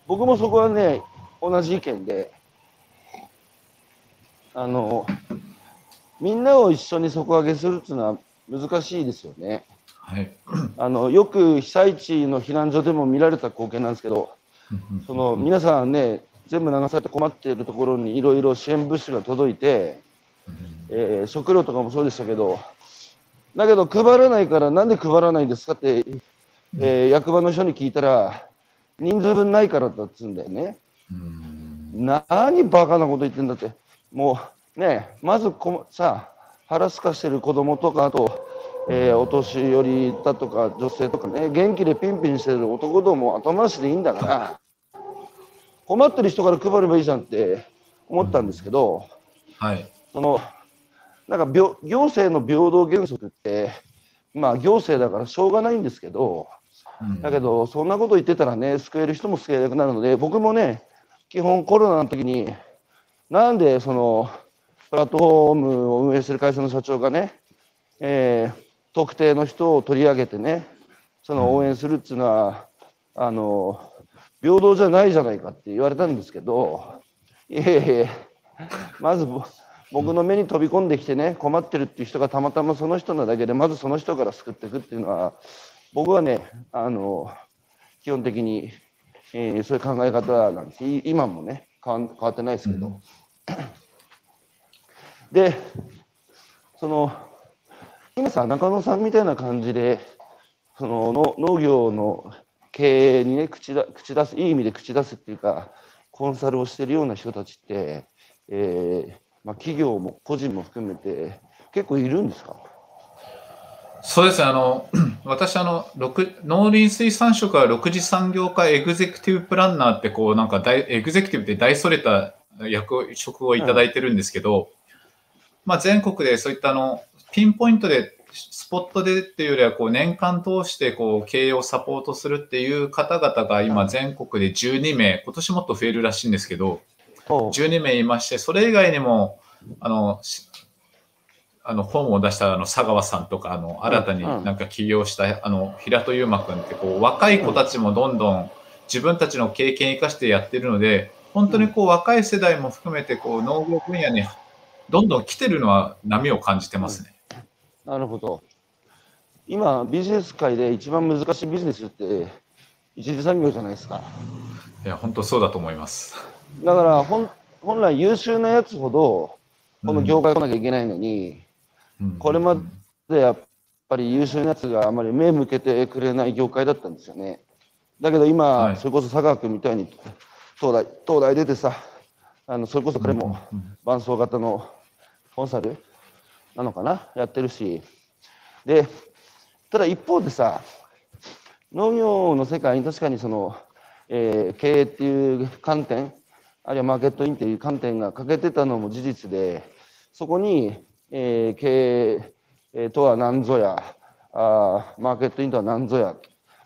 僕もそこはね同じ意見で。あのみんなを一緒に底上げするっていうのは難しいですよね。はい、あのよく被災地の避難所でも見られた光景なんですけどその皆さんね全部流されて困っているところにいろいろ支援物資が届いて、えー食料とかもそうでしたけどだけど配らないからなんで配らないんですかって、えー役場の人に聞いたら人数分ないからだっつうんだよね。うん何バカなこと言ってんだってもうねまずこさ腹すかしてる子供とかあと、えーお年寄りだとか女性とかね元気でピンピンしてる男ども後回しでいいんだから困ってる人から配ればいいじゃんって思ったんですけどはいそのなんか病行政の平等原則ってまあ行政だからしょうがないんですけどうんだけど、そんなこと言ってたらね、救える人も救えなくなるので、僕もね、基本コロナの時に、なんでそのプラットフォームを運営する会社の社長がね、えー特定の人を取り上げてね、その応援するっていうのは、あの平等じゃないじゃないかって言われたんですけど、いえいえ、まずぼ僕の目に飛び込んできてね、困ってるっていう人がたまたまその人なだけで、まずその人から救っていくっていうのは、僕はね、あの基本的に、えーそういう考え方なんです。い今もね変わん変わってないですけど。で、その今さ中野さんみたいな感じで、そのの農業の経営にね口だ口出すいい意味で口出すっていうかコンサルをしてるような人たちって、えーまあ、企業も個人も含めて結構いるんですか？そうですね、あの 私あの、農林水産省から6次産業化エグゼクティブプランナーってこう、なんか大エグゼクティブって大それた役職をいただいてるんですけど、まあ、全国でそういったあのピンポイントでスポットでっていうよりはこう年間通してこう経営をサポートするっていう方々が今全国で12名、今年もっと増えるらしいんですけど、12名いまして、それ以外にも、あの、あの本を出したあの佐川さんとかあの新たになんか起業したあの平戸優馬君ってこう若い子たちもどんどん自分たちの経験を生かしてやってるので本当にこう若い世代も含めてこう農業分野にどんどん来てるのは波を感じてますね。なるほど。今、ビジネス界で一番難しいビジネスって一次産業じゃないですか。いや、本当そうだと思います。だから本、本来優秀なやつほど、この業界来なきゃいけないのに、うん、これまでやっぱり優秀なやつがあまり目向けてくれない業界だったんですよね。だけど今、はい、それこそ佐川君みたいに東大東大出てさ、あのそれこそ彼も伴走型のコンサルなのかな？やってるし。でただ一方でさ農業の世界に確かにその、えー、経営っていう観点あるいはマーケットインっていう観点が欠けてたのも事実でそこに、えー、経営とは何ぞやあマーケットインとは何ぞや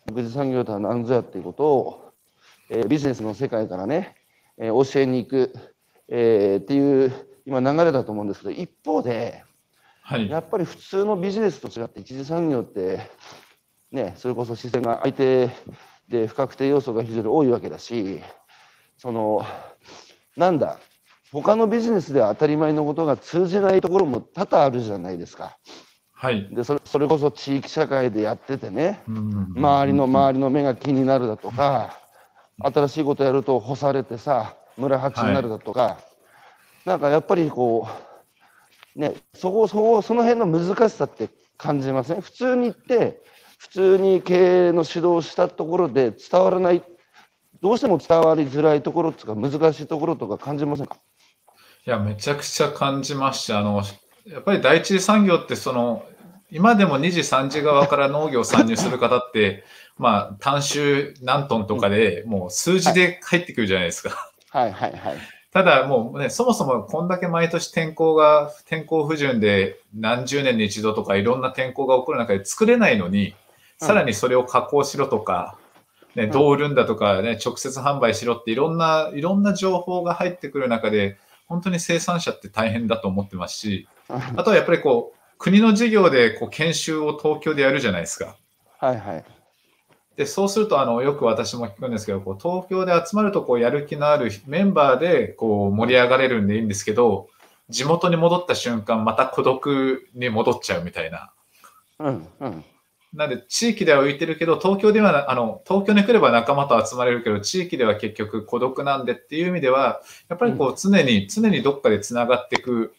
独自産業とは何ぞやっていうことを、えー、ビジネスの世界からね、えー、教えに行く、えー、っていう今流れだと思うんですけど一方で、はい、やっぱり普通のビジネスと違って一次産業ってねそれこそ視線が相手で不確定要素が非常に多いわけだしそのなんだ他のビジネスでは当たり前のことが通じないところも多々あるじゃないですか。はい、でそれそれこそ地域社会でやっててね、周りの周りの目が気になるだとか、新しいことやると干されてさ村八になるだとか、はい。なんかやっぱりこう、ね、そこ、そこ、その辺の難しさって感じません？普通に言って、普通に経営の指導したところで伝わらない、どうしても伝わりづらいところとか難しいところとか感じませんか？いや、めちゃくちゃ感じました。あの、やっぱり第一次産業ってその、今でも2次3次側から農業参入する方って、まあ、単種何トンとかでもう数字で入ってくるじゃないですか。はいはいはい。ただもうね、そもそもこんだけ毎年天候が、天候不順で何十年に一度とかいろんな天候が起こる中で作れないのに、さらにそれを加工しろとか、ね、どう売るんだとかね、直接販売しろっていろんな、いろんな情報が入ってくる中で、本当に生産者って大変だと思ってますし、あとはやっぱりこう、国の事業でこう研修を東京でやるじゃないですか。はいはい。で、そうすると、あの、よく私も聞くんですけど、こう東京で集まると、こう、やる気のあるメンバーで、こう、盛り上がれるんでいいんですけど、地元に戻った瞬間、また孤独に戻っちゃうみたいな。うんうん。なんで、地域では浮いてるけど、東京では、あの、東京に来れば仲間と集まれるけど、地域では結局孤独なんでっていう意味では、やっぱりこう、常に、うん、常にどっかで繋がっていく、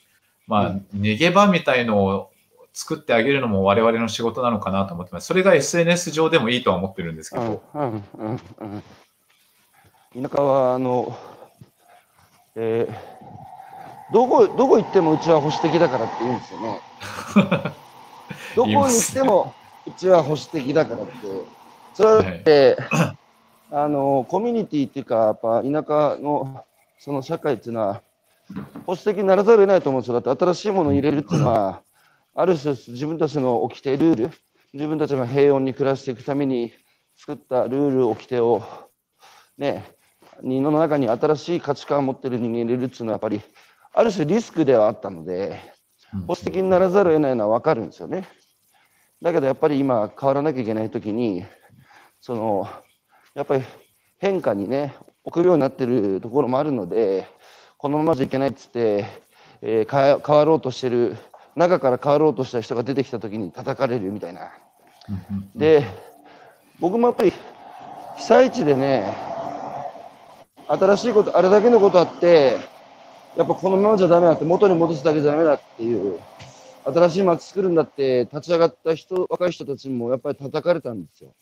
まあ、逃げ場みたいのを作ってあげるのも我々の仕事なのかなと思ってます。それが SNS 上でもいいとは思ってるんですけど。うんうんうんうん、田舎はあの、えー、どこどこ行ってもうちは保守的だからって言うんですよね。どこに行ってもうちは保守的だからって。それって、はい、あのコミュニティっていうか、やっぱ田舎のその社会っていうのは、保守的にならざるを得ないと思うんですよ。だって新しいものを入れるっていうのは、ある種自分たちの掟ルール自分たちが平穏に暮らしていくために作ったルール掟をね世の中に新しい価値観を持ってる人間入れるっていうのはやっぱりある種リスクではあったので保守的にならざるを得ないのは分かるんですよね。だけどやっぱり今変わらなきゃいけない時にそのやっぱり変化にね臆病になってるところもあるのでこのままじゃいけないっつって、えー、変わろうとしてる中から変わろうとした人が出てきた時に叩かれるみたいな。で僕もやっぱり被災地でね新しいことあれだけのことあってやっぱこのままじゃダメだって元に戻すだけじゃダメだっていう新しい街作るんだって立ち上がった人若い人たちもやっぱり叩かれたんですよ。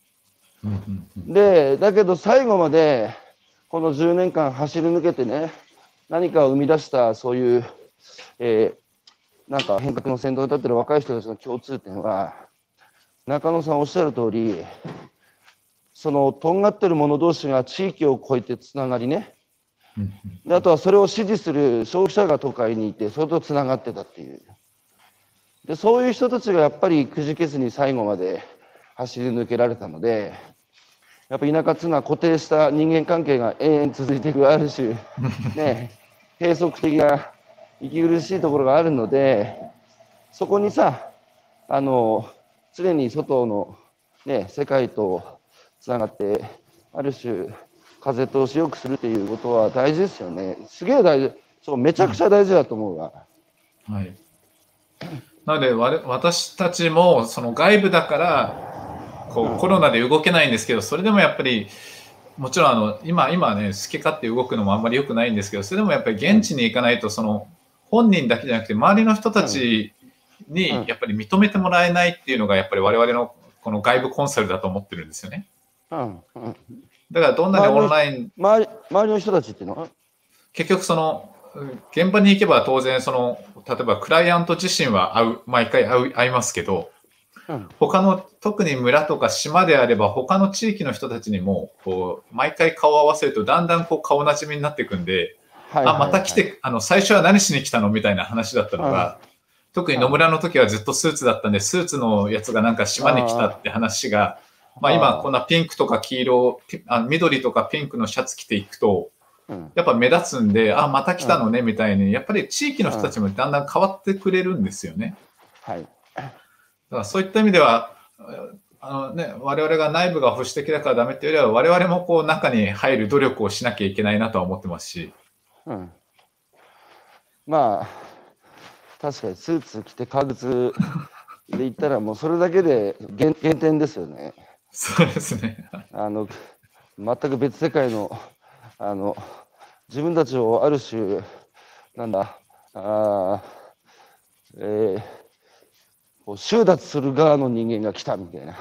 でだけど最後までこの10年間走り抜けてね何かを生み出したそういうえー、なんか変革の先頭に立ってる若い人たちの共通点は、中野さんおっしゃる通り、そのとんがってる者同士が地域を越えてつながりね、であとはそれを支持する消費者が都会にいて、それとつながってたっていう。で、そういう人たちがやっぱりくじけずに最後まで走り抜けられたので、やっぱ田舎っていうのは固定した人間関係が永遠続いていくある種、ね、閉塞的な息苦しいところがあるので、そこにさ、あの、常に外のね、世界とつながって、ある種、風通しよくするっていうことは大事ですよね。すげえ大事。そう、めちゃくちゃ大事だと思うわ。はい。なので、私たちも、その外部だから、こうコロナで動けないんですけど、それでもやっぱり、もちろんあの今、今ね、好き勝手動くのもあんまり良くないんですけど、それでもやっぱり現地に行かないと、その本人だけじゃなくて、周りの人たちにやっぱり認めてもらえないっていうのが、やっぱり我々のこの外部コンサルだと思ってるんですよね。うん。うん、だからどんなにオンライン周り周りの人たちっていうのは？結局その現場に行けば当然その例えばクライアント自身は会う毎回会う会いますけど他の特に村とか島であれば他の地域の人たちにもこう毎回顔を合わせるとだんだんこう顔なじみになっていくんで、はいはいはい、あまた来てあの最初は何しに来たのみたいな話だったのが、特に野村の時はずっとスーツだったんでスーツのやつがなんか島に来たって話がまあ、今こんなピンクとか黄色あ緑とかピンクのシャツ着ていくとやっぱ目立つんで、あ、また来たのね、みたいに、やっぱり地域の人たちもだんだん変わってくれるんですよね。はい。からそういった意味では、あのね、我々が内部が保守的だからダメっていうよりは、我々もこう中に入る努力をしなきゃいけないなとは思ってますし。うん、まあ、確かにスーツ着て革靴で言ったら、もうそれだけで減減点ですよね。そうですね。あの全く別世界のあの自分たちをある種なんだあ、えー、こう収奪する側の人間が来たみたいな。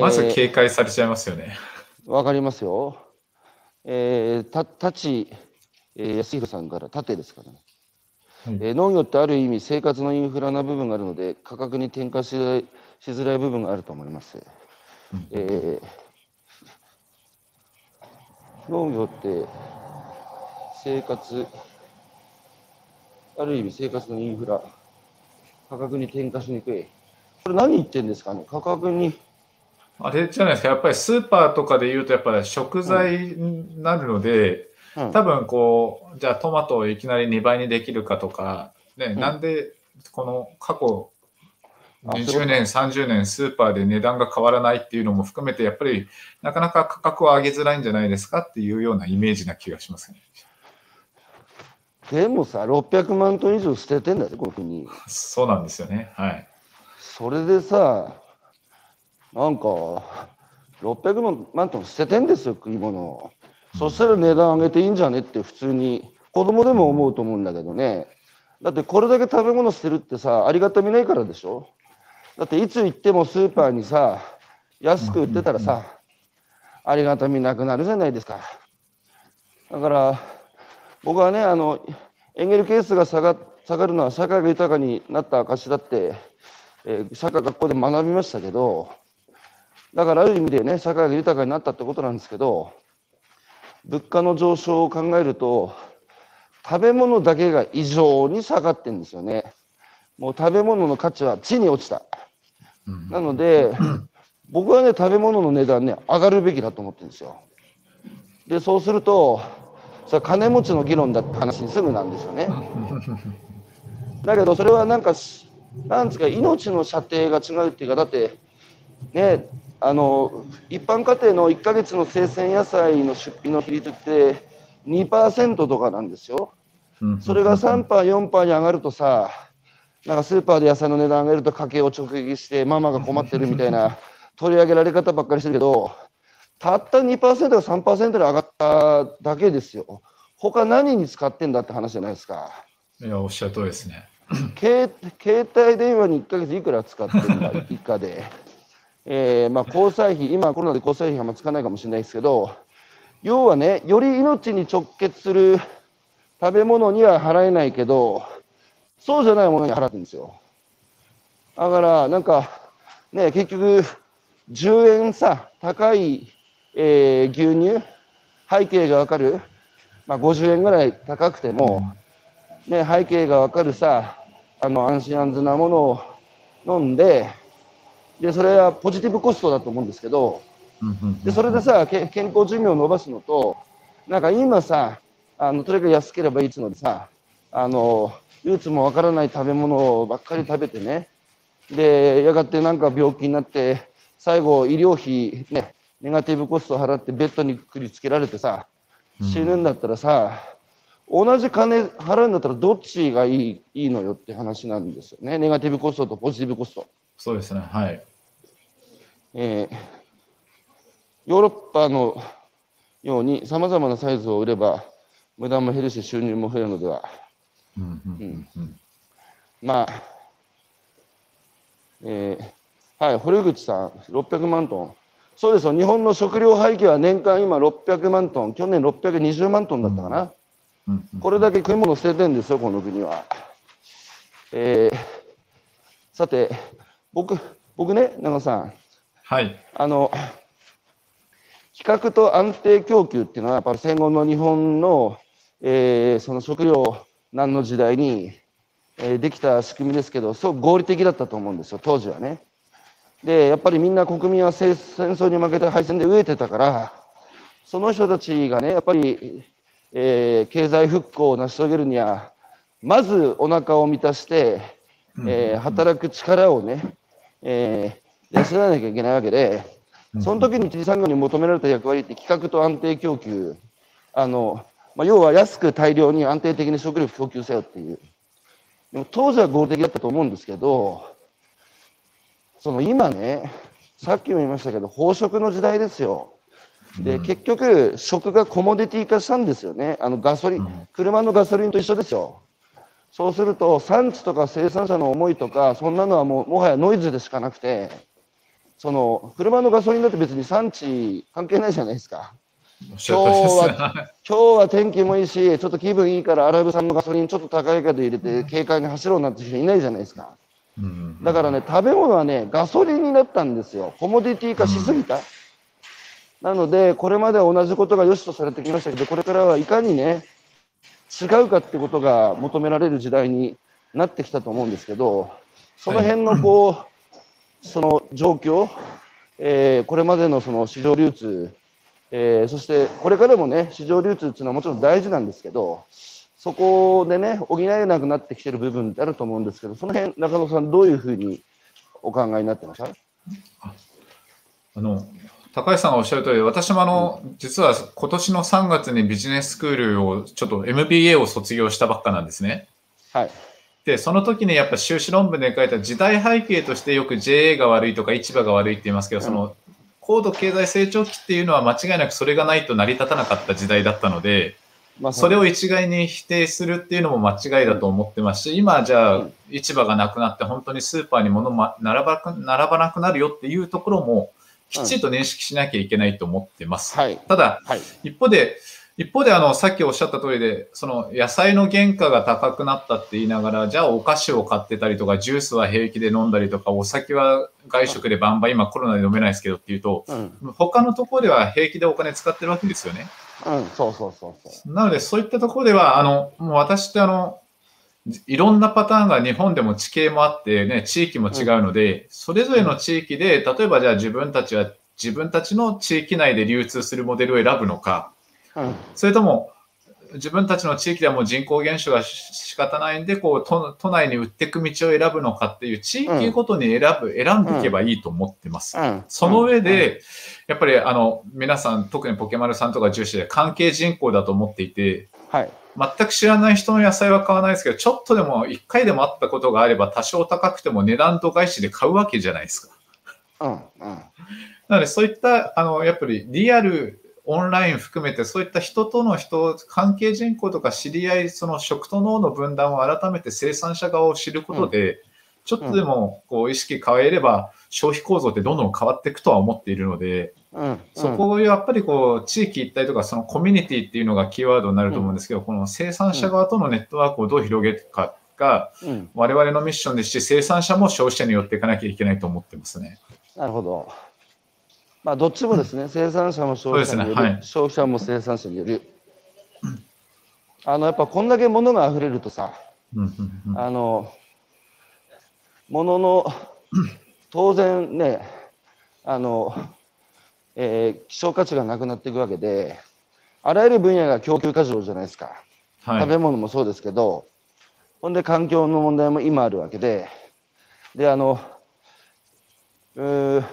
まず警戒されちゃいますよね。わ、えー、かりますよ。えー、た、たち、えー、安弘さんから縦ですからね。はい、えー、農業ってある意味生活のインフラな部分があるので価格に転嫁ししづらい部分があると思います。うん、えー、農業って生活ある意味生活のインフラ価格に転嫁しにくい。これ何言ってんですかね？価格に。あれじゃないですか、やっぱりスーパーとかで言うと、やっぱり食材になるので、うん、多分こう、じゃあトマトをいきなり2倍にできるかとか、ね、うん、なんでこの過去20年、30年スーパーで値段が変わらないっていうのも含めて、やっぱりなかなか価格を上げづらいんじゃないですかっていうようなイメージな気がしますね。でもさ、600万トン以上捨ててんだぜ、この国。そうなんですよね。はい。それでさ、なんか、600万トン捨ててんですよ、食い物。そしたら値段上げていいんじゃねって普通に、子供でも思うと思うんだけどね。だってこれだけ食べ物捨てるってさ、ありがたみないからでしょだっていつ行ってもスーパーにさ、安く売ってたらさ、ありがたみなくなるじゃないですか。だから、僕はねあのエンゲル係数が下が下がるのは社会が豊かになった証だって、えー、社会学校で学びましたけどだからある意味でね社会が豊かになったってことなんですけど物価の上昇を考えると食べ物だけが異常に下がってるんですよね。もう食べ物の価値は地に落ちた。なので、僕はね、食べ物の値段ね、上がるべきだと思ってるんですよ。で、そうすると、それは金持ちの議論だって話にすぐなんですよね。だけどそれはなんかなんですか命の射程が違うっていうかだってねあの一般家庭の1か月の生鮮野菜の出費の比率って2%とかなんですよ。それが3%、4%に上がるとさ、なんかスーパーで野菜の値段上げると家計を直撃してママが困ってるみたいな取り上げられ方ばっかりしてるけど、たった2%が3%で上がっただけですよ。他何に使ってんだって話じゃないですか。いや、おっしゃる通りですね。携携帯電話に1か月いくら使ってるんだ、以下で。えー、まあ、交際費、今コロナで交際費あんまつかないかもしれないですけど、要はね、より命に直結する食べ物には払えないけど、そうじゃないものに払ってるんですよ。だから、なんか、ね、結局、10円さ、高い、えー牛乳、背景がわかる、まあ、50円ぐらい高くても、ね、背景がわかるさ、あの、安心安全なものを飲んで、で、それはポジティブコストだと思うんですけど、で、それでさ、け健康寿命を伸ばすのと、なんか今さ、あの、とにかく安ければいいっつうのでさ、あの、ルーツもわからない食べ物ばっかり食べてね、で、やがてなんか病気になって、最後医療費ね、ネガティブコスト払ってベッドにくりつけられてさ、死ぬんだったらさ、同じ金払うんだったらどっちがいいいいのよって話なんですよね。ネガティブコストとポジティブコスト。そうですね。はい。えーヨーロッパのようにさまざまなサイズを売れば無駄も減るし収入も増えるのではうんうんうんうんまあ、えーはい堀口さん600万トン。そうですよ。日本の食料廃棄は年間今600万トン。去年620万トンだったかな、これだけ食い物捨ててるんですよこの国は、えーさて僕僕ね長野さん。はい。あの、比較と安定供給っていうのは、やっぱり戦後の日本の、えーその食料難の時代に、えーできた仕組みですけど、すごく合理的だったと思うんですよ、当時はね。で、やっぱりみんな国民は戦戦争に負けて敗戦で飢えてたから、その人たちがね、やっぱり、えー経済復興を成し遂げるには、まずお腹を満たして、えー働く力をね、えー養わなきゃいけないわけで、その時に一次産業に求められた役割って企画と安定供給、あのまあ、要は安く大量に安定的に食料供給せよっていう。でも当時は合理的だったと思うんですけど、その今ね、さっきも言いましたけど、飽食の時代ですよ。で、結局、食がコモディティ化したんですよね。あのガソリン、車のガソリンと一緒ですよ。そうすると、産地とか生産者の思いとか、そんなのはもうもはやノイズでしかなくて、その車のガソリンだって別に産地関係ないじゃないですか。今日は今日は天気もいいし、ちょっと気分いいからアラブ産のガソリンちょっと高いけど入れて軽快に走ろうなんて人いないじゃないですか。いうんだからね、食べ物はね、ガソリンになったんですよ。コモディティ化しすぎた。なので、これまでは同じことが良しとされてきましたけど、これからはいかにね、違うかってことが求められる時代になってきたと思うんですけど、その辺のこう、その状況、えーこれまでのその市場流通、えーそしてこれからもね、市場流通っていうのはもちろん大事なんですけど、そこでね、補えなくなってきてる部分ってあると思うんですけど、その辺、中野さん、どういうふうにお考えになってましたあの高橋さんがおっしゃる通り、私もあの、実は今年の3月にビジネススクールを、ちょっと MBA を卒業したばっかなんですね。はい。で、その時にやっぱ修士論文で書いた時代背景としてよく JA が悪いとか市場が悪いって言いますけど、その高度経済成長期っていうのは間違いなくそれがないと成り立たなかった時代だったので、まあ、それを一概に否定するっていうのも間違いだと思ってますし、今じゃあうん市場がなくなって本当にスーパーに物ま並ばなく並ばなくなるよっていうところもきっちりと認識しなきゃいけないと思ってます。はい。ただ、はい。一方で、一方であのさっきおっしゃった通りで、その野菜の原価が高くなったって言いながら、じゃあお菓子を買ってたりとか、ジュースは平気で飲んだりとか、お酒は外食でバンバン今コロナで飲めないですけどっていうと、うん。他のところでは平気でお金使ってるわけですよね。うん。そうそうそうそう。なので、そういったところでは、あの、もう私ってあの、いろんなパターンが日本でも地形もあって、ね、地域も違うので、それぞれの地域で、例えばじゃあ自分たちは自分たちの地域内で流通するモデルを選ぶのか、うん。それとも自分たちの地域ではもう人口減少がし仕方ないんで、こう都都内に売っていく道を選ぶのかっていう地域ごとに選ぶ、選んでいけばいいと思ってます。うん。その上で、やっぱりあの皆さん、特にポケマルさんとか重視で関係人口だと思っていて、うん、はい。全く知らない人の野菜は買わないですけど、ちょっとでも1回でもあったことがあれば、多少高くても値段と外資で買うわけじゃないですか。うん。うん。なので、そういった、あの、やっぱりリアル、オンライン含めて、そういった人との人、関係人口とか知り合い、その食と脳の分断を改めて生産者側を知ることで、ちょっとでもこう意識変えれば、消費構造ってどんどん変わっていくとは思っているので、うん、そこをやっぱりこう地域一体とかそのコミュニティっていうのがキーワードになると思うんですけど、この生産者側とのネットワークをどう広げるかがうん、我々のミッションですし、生産者も消費者に寄っていかなきゃいけないと思ってますね。なるほど。まあ、どっちもですね、生産者も消費者による、そうですねはい消費者も生産者による。あの、やっぱこんだけ物が溢れるとさ、あの、物の、当然ね、あの、えー希少価値がなくなっていくわけで、あらゆる分野が供給過剰じゃないですか。はい。食べ物もそうですけど、ほんで環境の問題も今あるわけで、で、あの、うー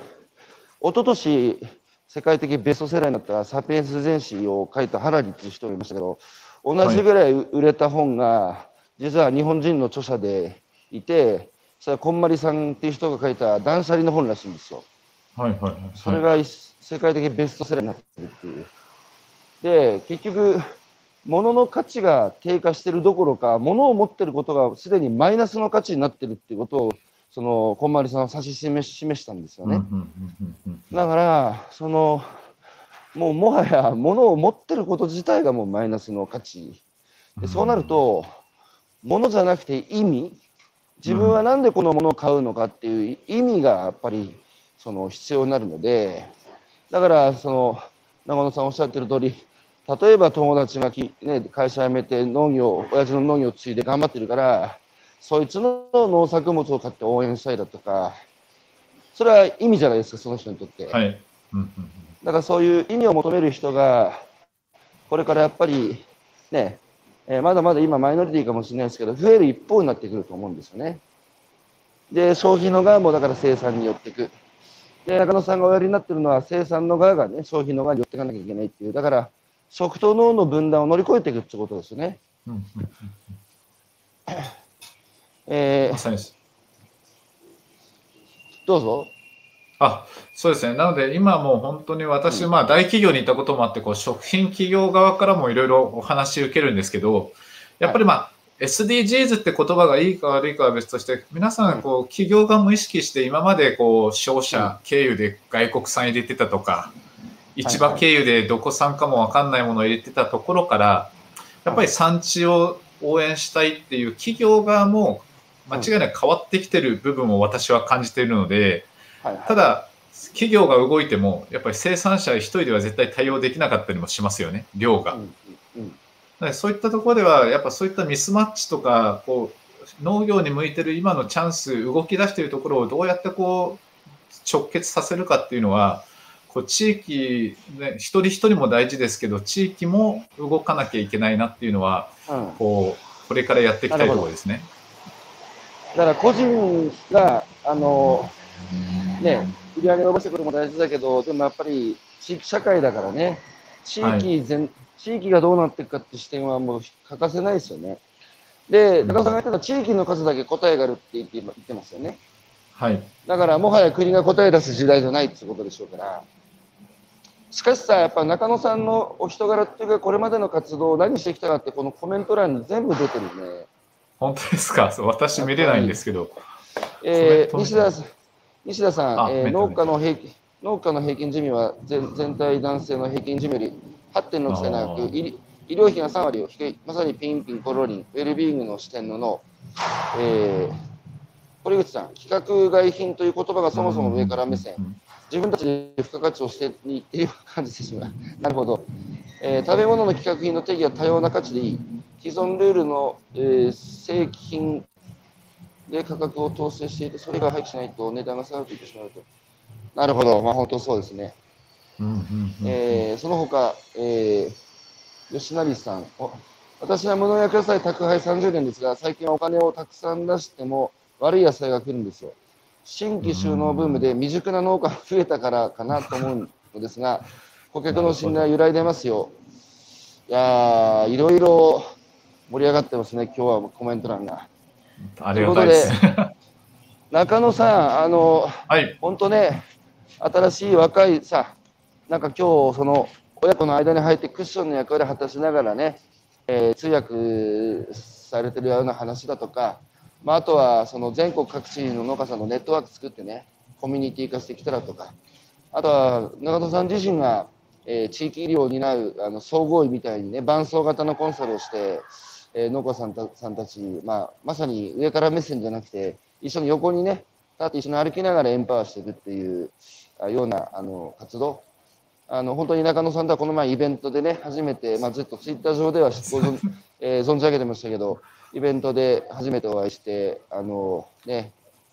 一昨年世界的ベストセラーになったサピエンス全史を書いたハラリっていう人がいましたけど、同じぐらい売れた本が、実は日本人の著者でいて、それはこんまりさんっていう人が書いた断捨離の本らしいんですよ。はいはいはい。それが一世界的ベストセラーになってるっていう。で、結局、物の価値が低下してるどころか、物を持ってることがすでにマイナスの価値になってるっていうことを、その、こんまりさんは指し示し示したんですよね。だから、その、もうもはや物を持ってること自体がもうマイナスの価値。でそうなると、物じゃなくて意味、自分はなんでこの物を買うのかっていう意味がやっぱりその必要になるので、だからその長野さんおっしゃってる通り、例えば友達がき、ね、会社辞めて農業、親父の農業を継いで頑張ってるから、そいつの農作物を買って応援したいだとか、それは意味じゃないですか、その人にとって。はい。うんうんうんだからそういう意味を求める人が、これからやっぱりね、えーまだまだ今マイノリティかもしれないですけど、増える一方になってくると思うんですよね。で、消費の側もだから生産に寄っていく。で、中野さんがおやりになってるのは生産の側がね、消費の側に寄っていかなきゃいけないっていう、だから食と脳の分断を乗り越えていくってことですよね。うんうんうん えー。どうぞ。あ、そうですね。なので、今もう本当に私、まあ大企業にいたこともあって、こう、食品企業側からもいろいろお話受けるんですけど、やっぱりまあ、SDGs って言葉がいいか悪いかは別として、皆さん、こう、企業側も意識して、今までこう、商社経由で外国産入れてたとか、市場経由でどこ産かもわかんないものを入れてたところから、やっぱり産地を応援したいっていう企業側も、間違いなく変わってきてる部分を私は感じているので、はいはい。ただ、企業が動いても、やっぱり生産者一人では絶対対応できなかったりもしますよね、量が。うんうんなのでそういったところでは、やっぱそういったミスマッチとか、こう農業に向いてる今のチャンス、動き出しているところをどうやってこう直結させるかっていうのは、こう地域、ね、一人一人も大事ですけど、地域も動かなきゃいけないなっていうのは、うんこうこれからやっていきたいところですね。だから個人が、あの、ね、売り上げ伸ばしていくことも大事だけど、でもやっぱり地域社会だからね、地域全、地域がどうなっていくかって視点はもう欠かせないですよね。で、高田さんが言ってた地域の数だけ答えがあるって言って言ってますよね。はい。だからもはや国が答え出す時代じゃないってことでしょうから。しかしさ、やっぱ中野さんのお人柄っていうか、これまでの活動を何してきたかって、このコメント欄に全部出てるね。本当ですか？私見れないんですけど。えー西田さん、西田さん、えー農家の平均農家の平均寿命は全全体男性の平均寿命より8.6歳長く医医療費が3割を低い、まさにピンピンコロリン、ウェルビーイングの視点の脳、えー堀口さん、規格外品という言葉がそもそも上から目線、うん自分たちで付加価値をしてにいっていうな感じしてしまう。なるほど。えー食べ物の規格品の定義は多様な価値でいい。既存ルールの、えー正規品で価格を統制していて、それが廃棄しないと値段が下がっていってしまうと。なるほど。まあ本当そうですね。その他、えー吉成さんお私は無農薬野菜宅配30年ですが、最近はお金をたくさん出しても悪い野菜が来るんですよ。新規収納ブームで未熟な農家が増えたからかなと思うのですが、顧客の信頼は揺らいでますよ。いやー、いろいろ盛り上がってますね、今日はコメント欄が。ありがたいです。中野さん、あの、はい。本当ね、新しい若いさ、なんか今日、その親子の間に入ってクッションの役割を果たしながらね、えー通訳されてるような話だとか、まあ、あとはその全国各地の農家さんのネットワーク作ってね、コミュニティ化してきたらとか、あとは長戸さん自身が、えー地域医療を担うあの総合医みたいにね、伴走型のコンサルをして、えー農家さんたさんたち、まあ、まさに上から目線じゃなくて、一緒に横にね、立って一緒に歩きながらエンパワーしていくっていうあようなあの活動、あの本当に中野さんとはこの前イベントでね、初めて、まあ、ずっとツイッター上ではご存, えー存じ上げてましたけど、イベントで初めてお会いして、あのね、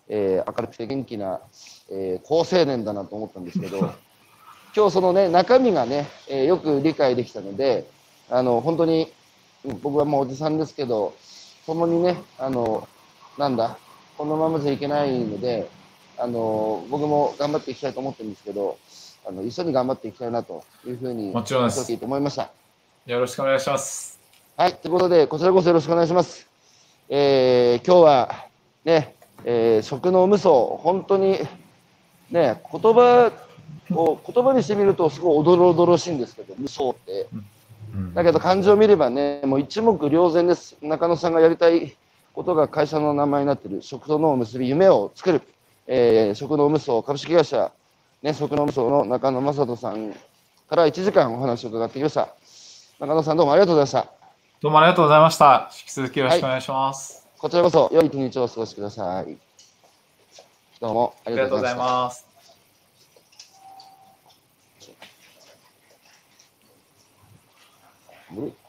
えー明るくて元気な、えー好青年だなと思ったんですけど、今日そのね、中身がね、えーよく理解できたので、あの、本当に、僕はもうおじさんですけど、共にね、あの、なんだ、このままじゃいけないので、あの、僕も頑張っていきたいと思ってるんですけど、あの、一緒に頑張っていきたいなというふうに、もちろんです聞いて思いました。よろしくお願いします。はい、ということで、こちらこそよろしくお願いします。えー今日はね、えー食の無双、本当にね、言葉を言葉にしてみるとすごいおどろおどろしいんですけど、無双って。うんだけど漢字を見ればね、もう一目瞭然です。中野さんがやりたいことが会社の名前になっている食と脳を結び夢を作る、えー食の無双株式会社、ね、食の無双の中野正人さんから1時間お話を伺ってきました。中野さんどうもありがとうございました。どうもありがとうございました。引き続きよろしくお願いします。こちらこそ良い一日をお過ごしください。どうもあありがとうございまます。す。